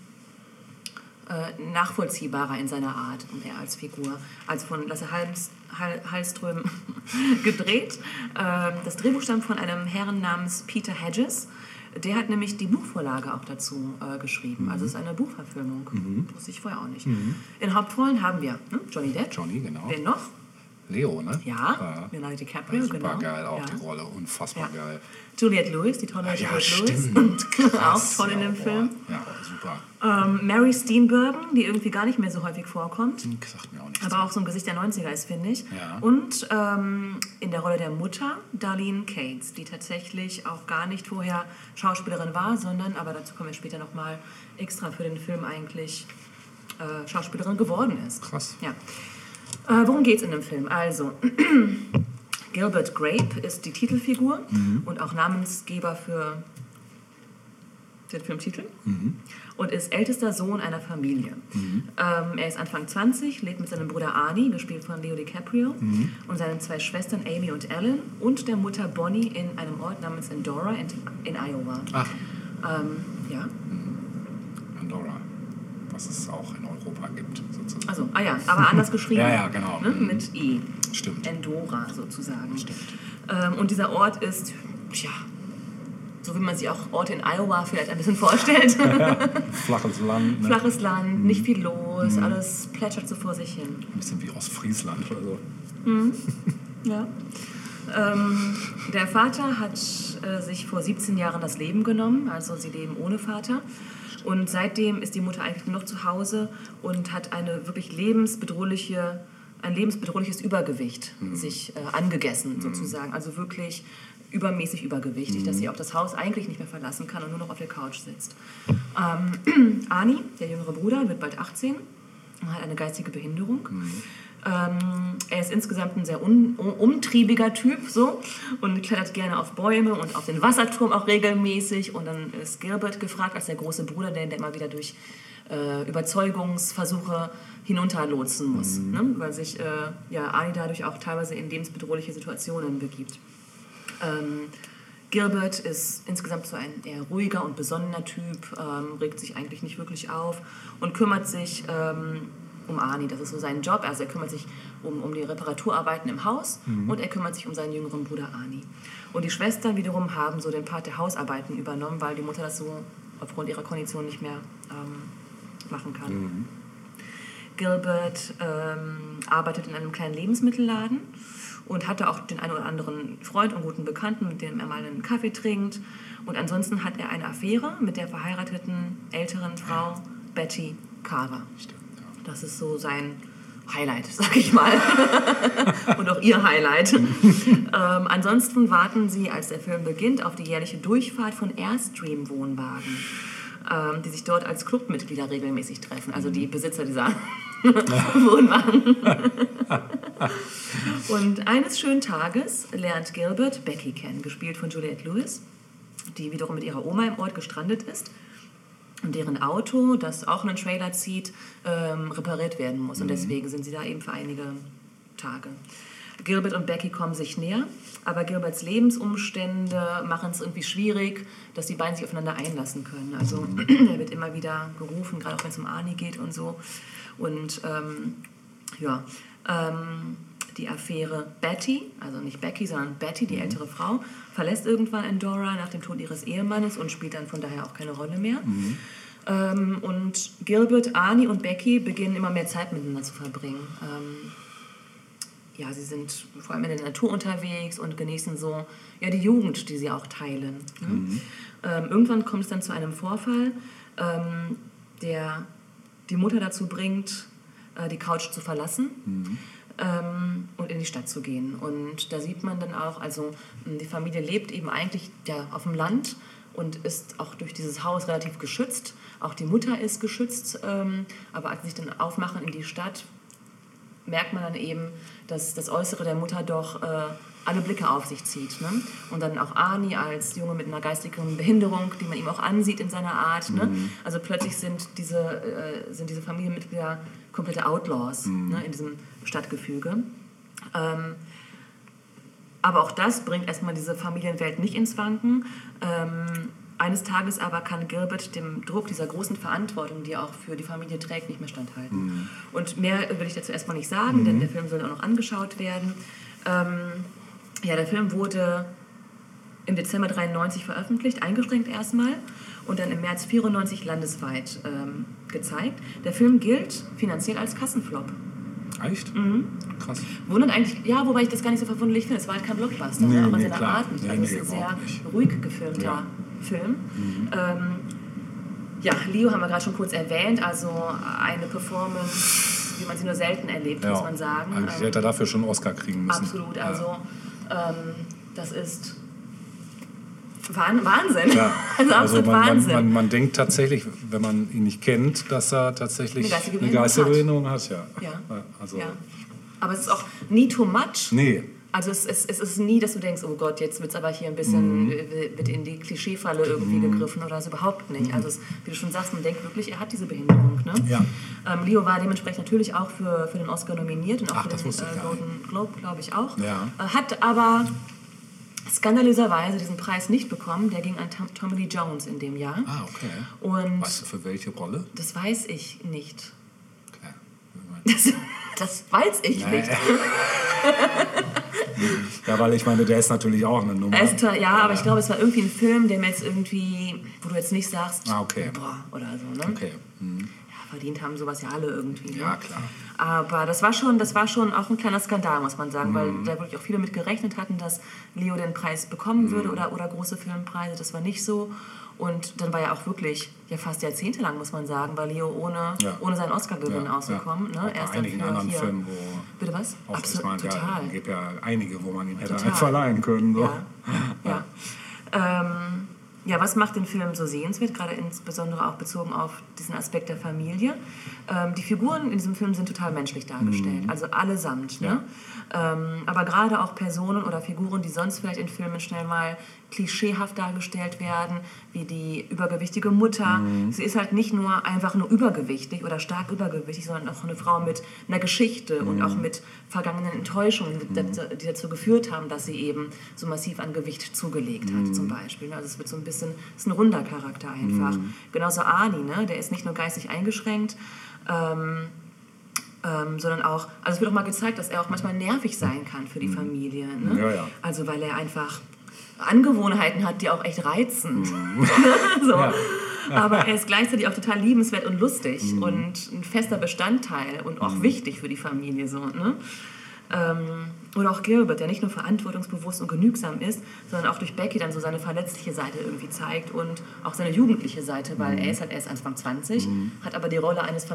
äh, nachvollziehbarer in seiner Art und er als Figur. Also von Lasse Hals, Hal, Hallström *laughs* gedreht. Ähm, das Drehbuch stammt von einem Herrn namens Peter Hedges. Der hat nämlich die Buchvorlage auch dazu äh, geschrieben. Also es ist eine Buchverfilmung. Wusste ich vorher auch nicht. In Hauptrollen haben wir ne? Johnny Depp. Johnny, genau. Wen noch? Leo, ne? Ja, Leonardo DiCaprio, super genau. geil, auch ja. die Rolle, unfassbar Ja. geil. Juliette Lewis, die tolle Ja, Juliette Lewis. stimmt. *laughs* Krass, auch toll in ja, dem boah. Film. Ja, super. Ähm, Mary Steenburgen, die irgendwie gar nicht mehr so häufig vorkommt, Sagt mir auch nichts. aber auch so ein Gesicht der 90er ist, finde ich. Ja. Und ähm, in der Rolle der Mutter Darlene Cates, die tatsächlich auch gar nicht vorher Schauspielerin war, sondern, aber dazu kommen wir später nochmal, extra für den Film eigentlich äh, Schauspielerin geworden ist. Krass. Ja. Äh, worum geht es in dem Film? Also, *clears throat* Gilbert Grape ist die Titelfigur Mhm. und auch Namensgeber für den Filmtitel Mhm. und ist ältester Sohn einer Familie. Ähm, er ist Anfang 20, lebt mit seinem Bruder Arnie, gespielt von Leo DiCaprio, Mhm. und seinen zwei Schwestern Amy und Ellen und der Mutter Bonnie in einem Ort namens Endora in, in Iowa. Ach, Ähm, ja, Andorra. Was es auch in Europa gibt. Also, ah ja, aber anders geschrieben. Ja, ja, genau. Ne? Mhm. Mit E. Stimmt. Endora sozusagen. Ähm, und dieser Ort ist, tja, so wie man sich auch Orte in Iowa vielleicht ein bisschen vorstellt. *laughs* Flaches Land, ne? Flaches Land, nicht viel los, Mhm. alles plätschert so vor sich hin. Ein bisschen wie Ostfriesland oder so. *laughs* Ja. Ähm, der Vater hat äh, sich vor 17 Jahren das Leben genommen, also sie leben ohne Vater. Und seitdem ist die Mutter eigentlich nur noch zu Hause und hat eine wirklich lebensbedrohliche, ein lebensbedrohliches Übergewicht sich äh, angegessen, sozusagen. Also wirklich übermäßig übergewichtig, dass sie auch das Haus eigentlich nicht mehr verlassen kann und nur noch auf der Couch sitzt. Ähm, *clears throat* Ani, der jüngere Bruder, wird bald 18 und hat eine geistige Behinderung. Ähm, er ist insgesamt ein sehr un um- umtriebiger Typ so und klettert gerne auf Bäume und auf den Wasserturm auch regelmäßig. Und dann ist Gilbert gefragt als der große Bruder, der, der immer wieder durch äh, Überzeugungsversuche hinunterlotsen muss, ne? weil sich äh, ja, Ali dadurch auch teilweise in lebensbedrohliche Situationen begibt. Ähm, Gilbert ist insgesamt so ein eher ruhiger und besonnener Typ, ähm, regt sich eigentlich nicht wirklich auf und kümmert sich ähm, um Arnie. Das ist so sein Job. Also er kümmert sich um, um die Reparaturarbeiten im Haus und er kümmert sich um seinen jüngeren Bruder Arnie. Und die Schwestern wiederum haben so den Part der Hausarbeiten übernommen, weil die Mutter das so aufgrund ihrer Kondition nicht mehr ähm, machen kann. Gilbert ähm, arbeitet in einem kleinen Lebensmittelladen und hatte auch den einen oder anderen Freund und guten Bekannten, mit dem er mal einen Kaffee trinkt. Und ansonsten hat er eine Affäre mit der verheirateten älteren Frau Betty Carver. Das ist so sein Highlight, *laughs* sag ich mal. *laughs* und auch ihr Highlight. *laughs* ähm, ansonsten warten sie, als der Film beginnt, auf die jährliche Durchfahrt von Airstream-Wohnwagen, ähm, die sich dort als Clubmitglieder regelmäßig treffen. Also die Besitzer dieser Wohnwagen. und eines schönen Tages lernt Gilbert Becky kennen, gespielt von Juliette Lewis, die wiederum mit ihrer Oma im Ort gestrandet ist deren Auto, das auch einen Trailer zieht, ähm, repariert werden muss. Und deswegen sind sie da eben für einige Tage. Gilbert und Becky kommen sich näher, aber Gilberts Lebensumstände machen es irgendwie schwierig, dass die beiden sich aufeinander einlassen können. Also *clears throat* er wird immer wieder gerufen, gerade auch wenn es um Arnie geht und so. Und ähm, ja, ähm, die Affäre Betty, also nicht Becky, sondern Betty, die ältere Frau, verlässt irgendwann Endora nach dem Tod ihres Ehemannes und spielt dann von daher auch keine Rolle mehr. Ähm, und Gilbert, Arnie und Becky beginnen immer mehr Zeit miteinander zu verbringen. Ähm, ja, sie sind vor allem in der Natur unterwegs und genießen so ja, die Jugend, die sie auch teilen. Ne? Ähm, irgendwann kommt es dann zu einem Vorfall, ähm, der die Mutter dazu bringt, äh, die Couch zu verlassen ähm, und in die Stadt zu gehen. Und da sieht man dann auch, also mh, die Familie lebt eben eigentlich ja, auf dem Land und ist auch durch dieses Haus relativ geschützt. Auch die Mutter ist geschützt, ähm, aber als sie sich dann aufmachen in die Stadt, merkt man dann eben, dass das Äußere der Mutter doch äh, alle Blicke auf sich zieht. Ne? Und dann auch Arnie als Junge mit einer geistigen Behinderung, die man ihm auch ansieht in seiner Art. Ne? Also plötzlich sind diese, äh, sind diese Familienmitglieder komplette Outlaws ne? in diesem Stadtgefüge. Ähm, aber auch das bringt erstmal diese Familienwelt nicht ins Wanken. Ähm, eines Tages aber kann Gilbert dem Druck dieser großen Verantwortung, die er auch für die Familie trägt, nicht mehr standhalten. Und mehr will ich dazu erstmal nicht sagen, denn der Film soll auch noch angeschaut werden. Ähm, ja, der Film wurde im Dezember 93 veröffentlicht, eingeschränkt erstmal und dann im März 94 landesweit ähm, gezeigt. Der Film gilt finanziell als Kassenflop. Echt? Mhm. Krass. Wundert eigentlich, ja, wobei ich das gar nicht so verwunderlich finde. Es war halt kein Blockbuster, Nee, ne? auch in nee, seiner klar. Art nicht. Nee, Also es nee, ist ein sehr nicht. ruhig gefilmter Ja. Film. Ähm, ja, Leo haben wir gerade schon kurz erwähnt, also eine Performance, wie man sie nur selten erlebt, muss man sagen. Eigentlich Ähm, hätte er dafür schon einen Oscar kriegen müssen. Absolut, Ja. Ähm, das ist Wahn- Wahnsinn. Ja. *laughs* Also Also absolut man, man, Wahnsinn. man, man denkt tatsächlich, wenn man ihn nicht kennt, dass er tatsächlich Eine geistige eine Behinderung geistige hat. Hat. Ja. Ja. Also, ja. Aber es ist auch nie too much. Nee, Also es, es, es ist nie, dass du denkst, oh Gott, jetzt wird es aber hier ein bisschen Mhm. äh, wird in die Klischeefalle irgendwie gegriffen oder so überhaupt nicht. Also es, wie du schon sagst, man denkt wirklich, er hat diese Behinderung. Ne? Ja. Ähm, Leo war dementsprechend natürlich auch für, für den Oscar nominiert und auch Ach, für den äh. Golden Globe, glaube ich, auch. Ja. Äh, hat aber skandalöserweise diesen Preis nicht bekommen. Der ging an Tom, Tommy Lee Jones in dem Jahr. Ah, okay. Und Weißt du, für welche Rolle? das weiß ich nicht. Okay. Das, das weiß ich Nee. nicht. *laughs* Ja, weil ich meine, der ist natürlich auch eine Nummer. Esther, ja, aber ich glaube, es war irgendwie ein Film, der mir jetzt irgendwie, wo du jetzt nicht sagst, Ah, okay. boah, oder so, ne? Okay. Mhm. Ja, verdient haben sowas ja alle irgendwie. Ne? Ja, klar. Aber das war schon, das war schon auch ein kleiner Skandal, muss man sagen, Mhm. weil da wirklich auch viele mit gerechnet hatten, dass Leo den Preis Mhm. bekommen würde oder, oder große Filmpreise. Das war nicht so. Und dann war ja auch wirklich ja fast jahrzehntelang, muss man sagen, war Leo ohne, Ja. ohne seinen Oscar-Gewinn Ja, ausgekommen. ja. Ne? Bei Erst dann einigen anderen hier. Filmen, wo Bitte was? Absolut, meine, total. ja, gibt ja einige, wo man ihm hätte einen verleihen können. So. *laughs* Ja. ja. Ähm, ja, was macht den Film so sehenswert, gerade insbesondere auch bezogen auf diesen Aspekt der Familie? Ähm, die Figuren in diesem Film sind total menschlich dargestellt, Mhm. also allesamt. Ne? Ähm, aber gerade auch Personen oder Figuren, die sonst vielleicht in Filmen schnell mal klischeehaft dargestellt werden, wie die übergewichtige Mutter. Mhm. Sie ist halt nicht nur einfach nur übergewichtig oder stark übergewichtig, sondern auch eine Frau mit einer Geschichte und Mhm. auch mit vergangenen Enttäuschungen, die, dazu- die dazu geführt haben, dass sie eben so massiv an Gewicht zugelegt hat, Mhm. zum Beispiel. Also es wird so ein bisschen, es ist ein runder Charakter einfach. Mhm. Genauso Arnie, ne? der ist nicht nur geistig eingeschränkt, ähm, ähm, sondern auch, also es wird auch mal gezeigt, dass er auch manchmal nervig sein kann für die Familie. Ne? Mhm. Ja, ja. Also weil er einfach Angewohnheiten hat, die auch echt reizen. *laughs* so. Ja. aber er ist gleichzeitig auch total liebenswert und lustig Mhm. und ein fester Bestandteil und auch wichtig für die Familie so, ne? Ähm, oder auch Gilbert, der nicht nur verantwortungsbewusst und genügsam ist, sondern auch durch Becky dann so seine verletzliche Seite irgendwie zeigt und auch seine jugendliche Seite, weil Mhm. er ist halt erst Anfang 20, hat aber die Rolle eines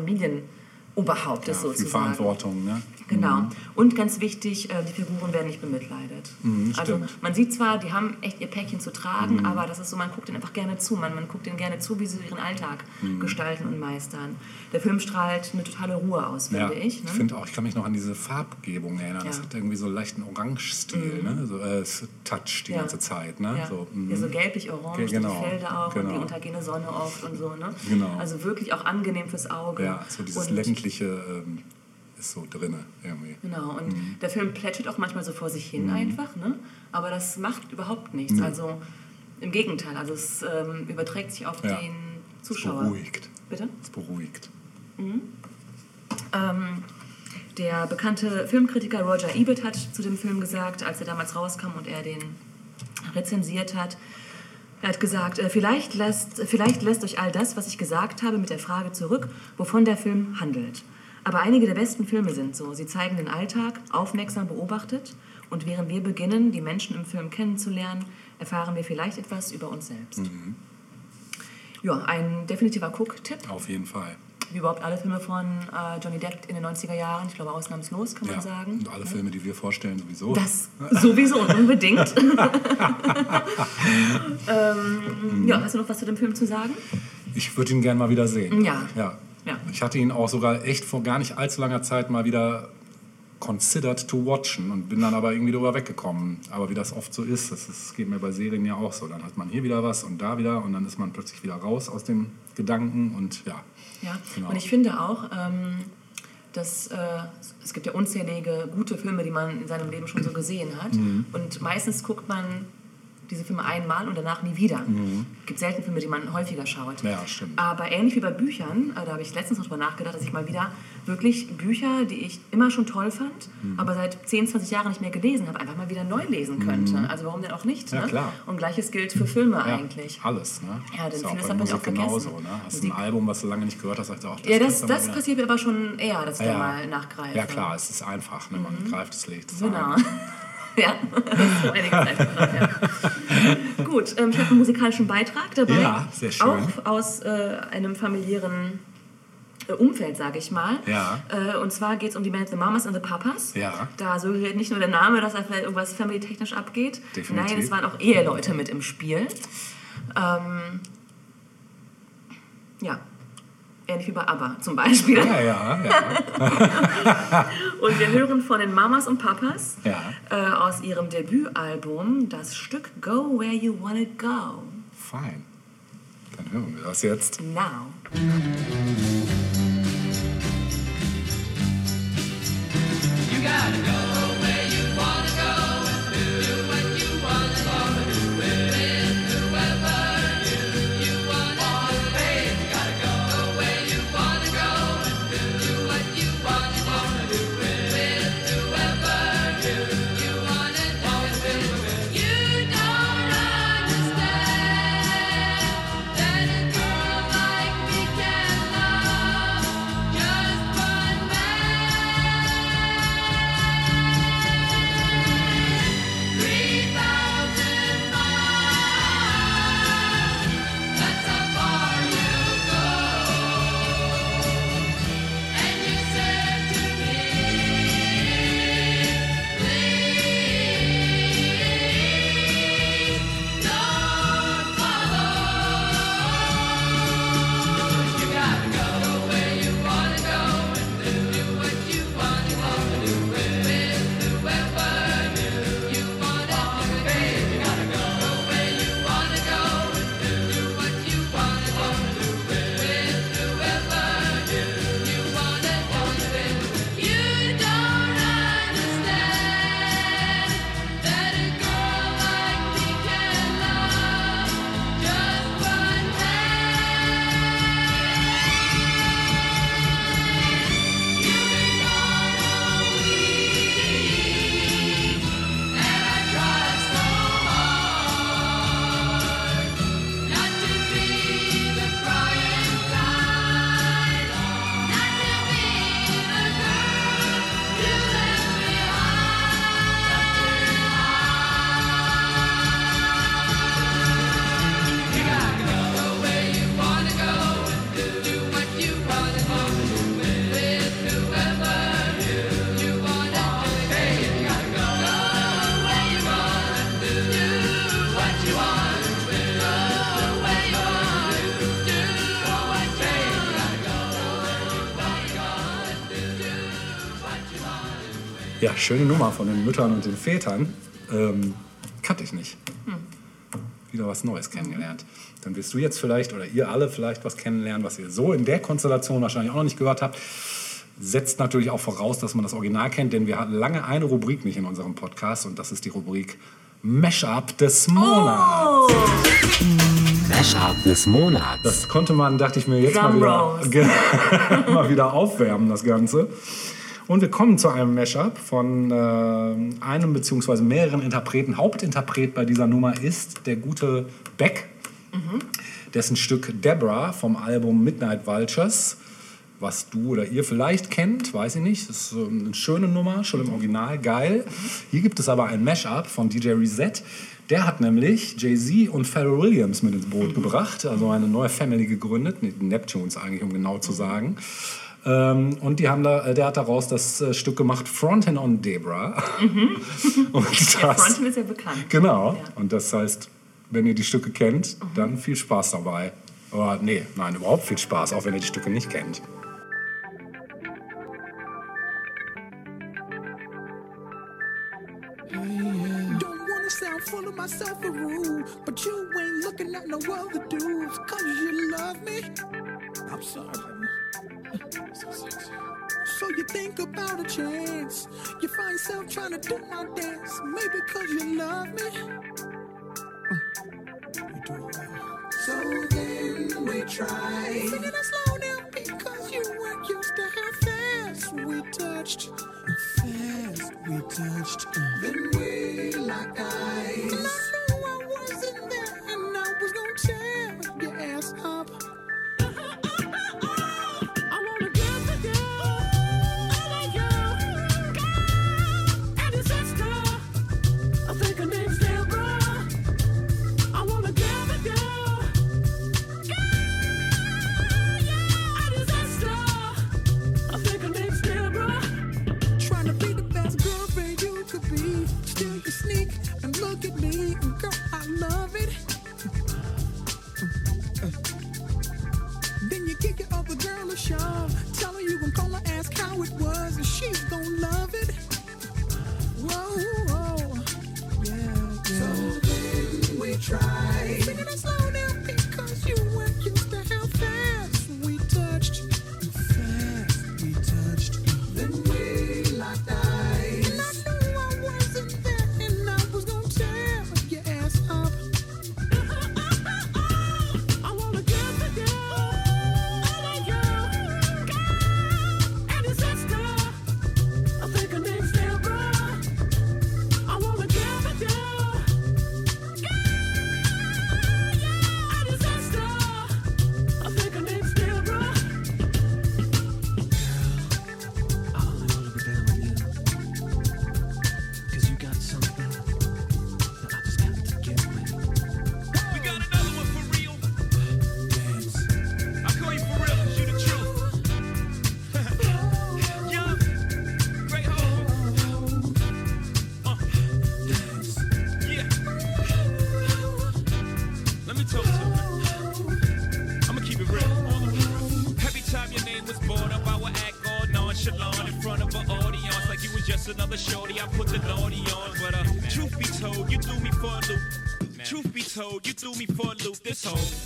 Familienoberhauptes Ja, viel sozusagen. Verantwortung, ne? Genau. Und ganz wichtig, äh, die Figuren werden nicht bemitleidet. Mhm, also man sieht zwar, die haben echt ihr Päckchen zu tragen, Mhm. aber das ist so, man guckt ihnen einfach gerne zu. Man, man guckt ihnen gerne zu, wie sie ihren Alltag Mhm. gestalten und meistern. Der Film strahlt eine totale Ruhe aus, Ja, finde ich. Ne? finde auch, ich kann mich noch an diese Farbgebung erinnern. Das Ja. hat irgendwie so einen leichten Orange-Stil, ne? so, äh, Touch die Ja. ganze Zeit. Ne? Ja. So, mhm. ja, so gelblich-orange, Ge- genau, die Felder auch und genau. die untergehende Sonne oft und so. Ne? Genau. Also wirklich auch angenehm fürs Auge. Ja, so dieses und, ländliche ähm, ist so irgendwie. Genau, und Mhm. der Film plätschert auch manchmal so vor sich hin einfach, ne? aber das macht überhaupt nichts. Nee. Also im Gegenteil, also es ähm, überträgt sich auf Ja. den Es Zuschauer. beruhigt. Bitte? Es beruhigt. Ähm, der bekannte Filmkritiker Roger Ebert hat zu dem Film gesagt, als er damals rauskam und er den rezensiert hat, er hat gesagt, äh, vielleicht lässt, vielleicht lässt euch all das, was ich gesagt habe, mit der Frage zurück, wovon der Film handelt. Aber einige der besten Filme sind so. Sie zeigen den Alltag, aufmerksam beobachtet. Und während wir beginnen, die Menschen im Film kennenzulernen, erfahren wir vielleicht etwas über uns selbst. Mhm. Ja, ein definitiver Guck-Tipp Auf jeden Fall. Wie überhaupt alle Filme von äh, Johnny Depp in den 90er Jahren. Ich glaube, ausnahmslos kann man Ja. sagen. Und alle Filme, die wir vorstellen, sowieso. Das sowieso und unbedingt. *laughs* ähm, ja, hast du noch was zu dem Film zu sagen? Ich würde ihn gerne mal wieder sehen. Ja. ja. Ja. Ich hatte ihn auch sogar echt vor gar nicht allzu langer Zeit mal wieder considered to watchen und bin dann aber irgendwie drüber weggekommen. Aber wie das oft so ist, das, ist, geht mir bei Serien ja auch so. Dann hat man hier wieder was und da wieder und dann ist man plötzlich wieder raus aus dem Gedanken und ja. Ja, Genau. und ich finde auch, ähm, dass äh, es gibt ja unzählige gute Filme, die man in seinem Leben schon so gesehen hat. Mhm. Und meistens guckt man diese Filme einmal und danach nie wieder. Mhm. Es gibt selten Filme, die man häufiger schaut. Ja, stimmt. Aber ähnlich wie bei Büchern, äh, da habe ich letztens noch drüber nachgedacht, dass ich mal wieder wirklich Bücher, die ich immer schon toll fand, Mhm. aber seit 10, 20 Jahren nicht mehr gelesen habe, einfach mal wieder neu lesen könnte. Also warum denn auch nicht? Mhm. Ja, ne? klar. Und gleiches gilt für Filme Ja, eigentlich. Alles, ne? Ja, den bei hat man auch vergessen. genauso, ne? Hast Musik- ein Album, was du lange nicht gehört hast, sagst du auch, das Ja, das, das passiert mir aber schon eher, dass ich Ja, da mal nachgreife. Ja klar, es ist einfach, ne? man greift es legt es Genau. ein. *laughs* *laughs* ja, das um einiges einfacher. Ja. *laughs* Gut, ähm, ich habe einen musikalischen Beitrag dabei. Ja, sehr schön. Auch aus äh, einem familiären äh, Umfeld, sage ich mal. Ja. Äh, und zwar geht es um die Band The Mamas and the Papas. Ja. Da suggeriert nicht nur der Name, dass da vielleicht irgendwas family-technisch abgeht. Definitiv. Nein, es waren auch Eheleute mit im Spiel. Ähm, ja ähnlich wie bei ABBA zum Beispiel. Ja, ja, ja. *laughs* und wir hören von den Mamas und Papas ja. äh, aus ihrem Debütalbum das Stück Go Where You Wanna Go. Fine. Dann hören wir das jetzt. Now. You gotta go. Schöne Nummer von den Müttern und den Vätern. Ähm, kannte ich nicht. Wieder was Neues kennengelernt. Dann wirst du jetzt vielleicht oder ihr alle vielleicht was kennenlernen, was ihr so in der Konstellation wahrscheinlich auch noch nicht gehört habt. Setzt natürlich auch voraus, dass man das Original kennt, denn wir hatten lange eine Rubrik nicht in unserem Podcast und das ist die Rubrik Mashup des Monats. Mashup des Monats. Das konnte man, dachte ich mir, jetzt mal wieder, *laughs* mal wieder aufwärmen, das Ganze. Und wir kommen zu einem Mashup von äh, einem bzw. mehreren Interpreten. Hauptinterpret bei dieser Nummer ist der gute Beck, dessen Stück Debra vom Album Midnight Vultures, was du oder ihr vielleicht kennt, weiß ich nicht. Das ist so eine schöne Nummer, schon im Original, geil. Hier gibt es aber ein Mashup von DJ Reset. Der hat nämlich Jay-Z und Pharrell Williams mit ins Boot gebracht, also eine neue Family gegründet, Neptunes eigentlich, um genau zu sagen. Ähm, und die haben da, äh, der hat daraus das äh, Stück gemacht, Frontin on Debra. *laughs* und Der das, Fronten ist ja bekannt. Genau. Ja. Und das heißt, wenn ihr die Stücke kennt, dann viel Spaß dabei. Aber nee, nein, überhaupt viel Spaß, auch wenn ihr die Stücke nicht kennt. Don't wanna sound full of myself or rude, but you ain't looking at no other dudes, cause you love me. I'm sorry. So you think about a chance. You find yourself trying to do my dance, maybe cause you love me. Uh, you do it well. So then we try. Singing it slow down because you weren't used to how fast we touched. Fast we touched. Then we locked eyes. And I knew I wasn't there, and I was gonna tear your ass up. Threw me for a loop this whole.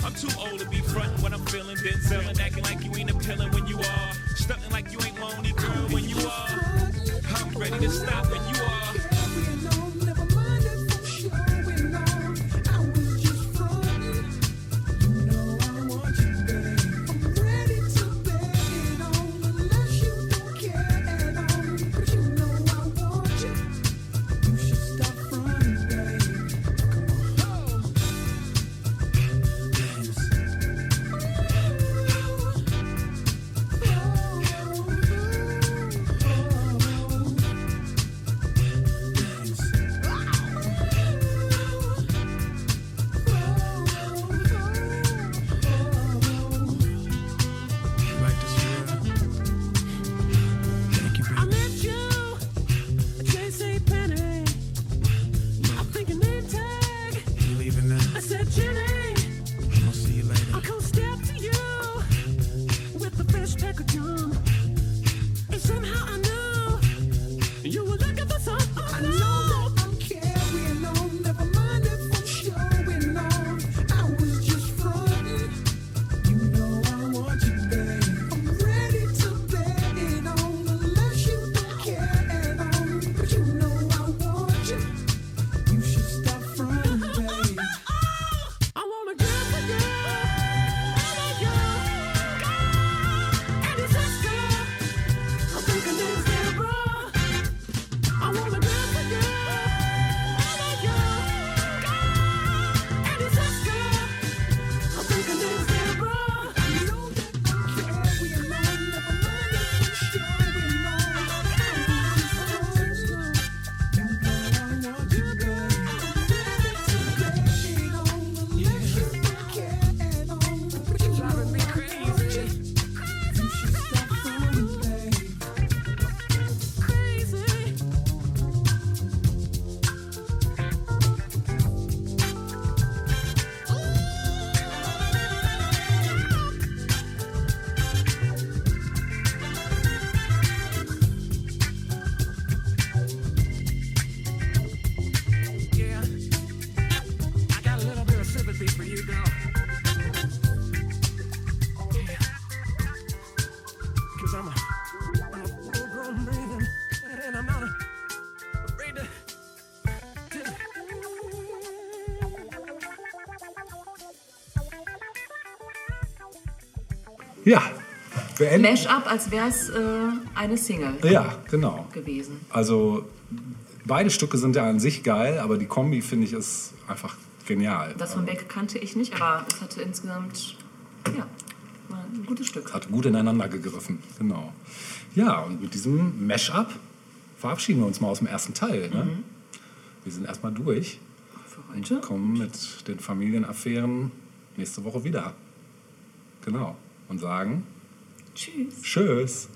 practice beenden. Mash-up, als wäre es äh, eine Single Ja, genau. gewesen. Also beide Stücke sind ja an sich geil, aber die Kombi finde ich ist einfach genial. Das von Beck kannte ich nicht, aber es hatte insgesamt, ja, war ein gutes Stück. Hat gut ineinander gegriffen, genau. Ja, und mit diesem Mash-up verabschieden wir uns mal aus dem ersten Teil. Ne? Mhm. Wir sind erstmal durch Für heute. und kommen mit den Familienaffären nächste Woche wieder. Genau. Und sagen Tschüss. Tschüss.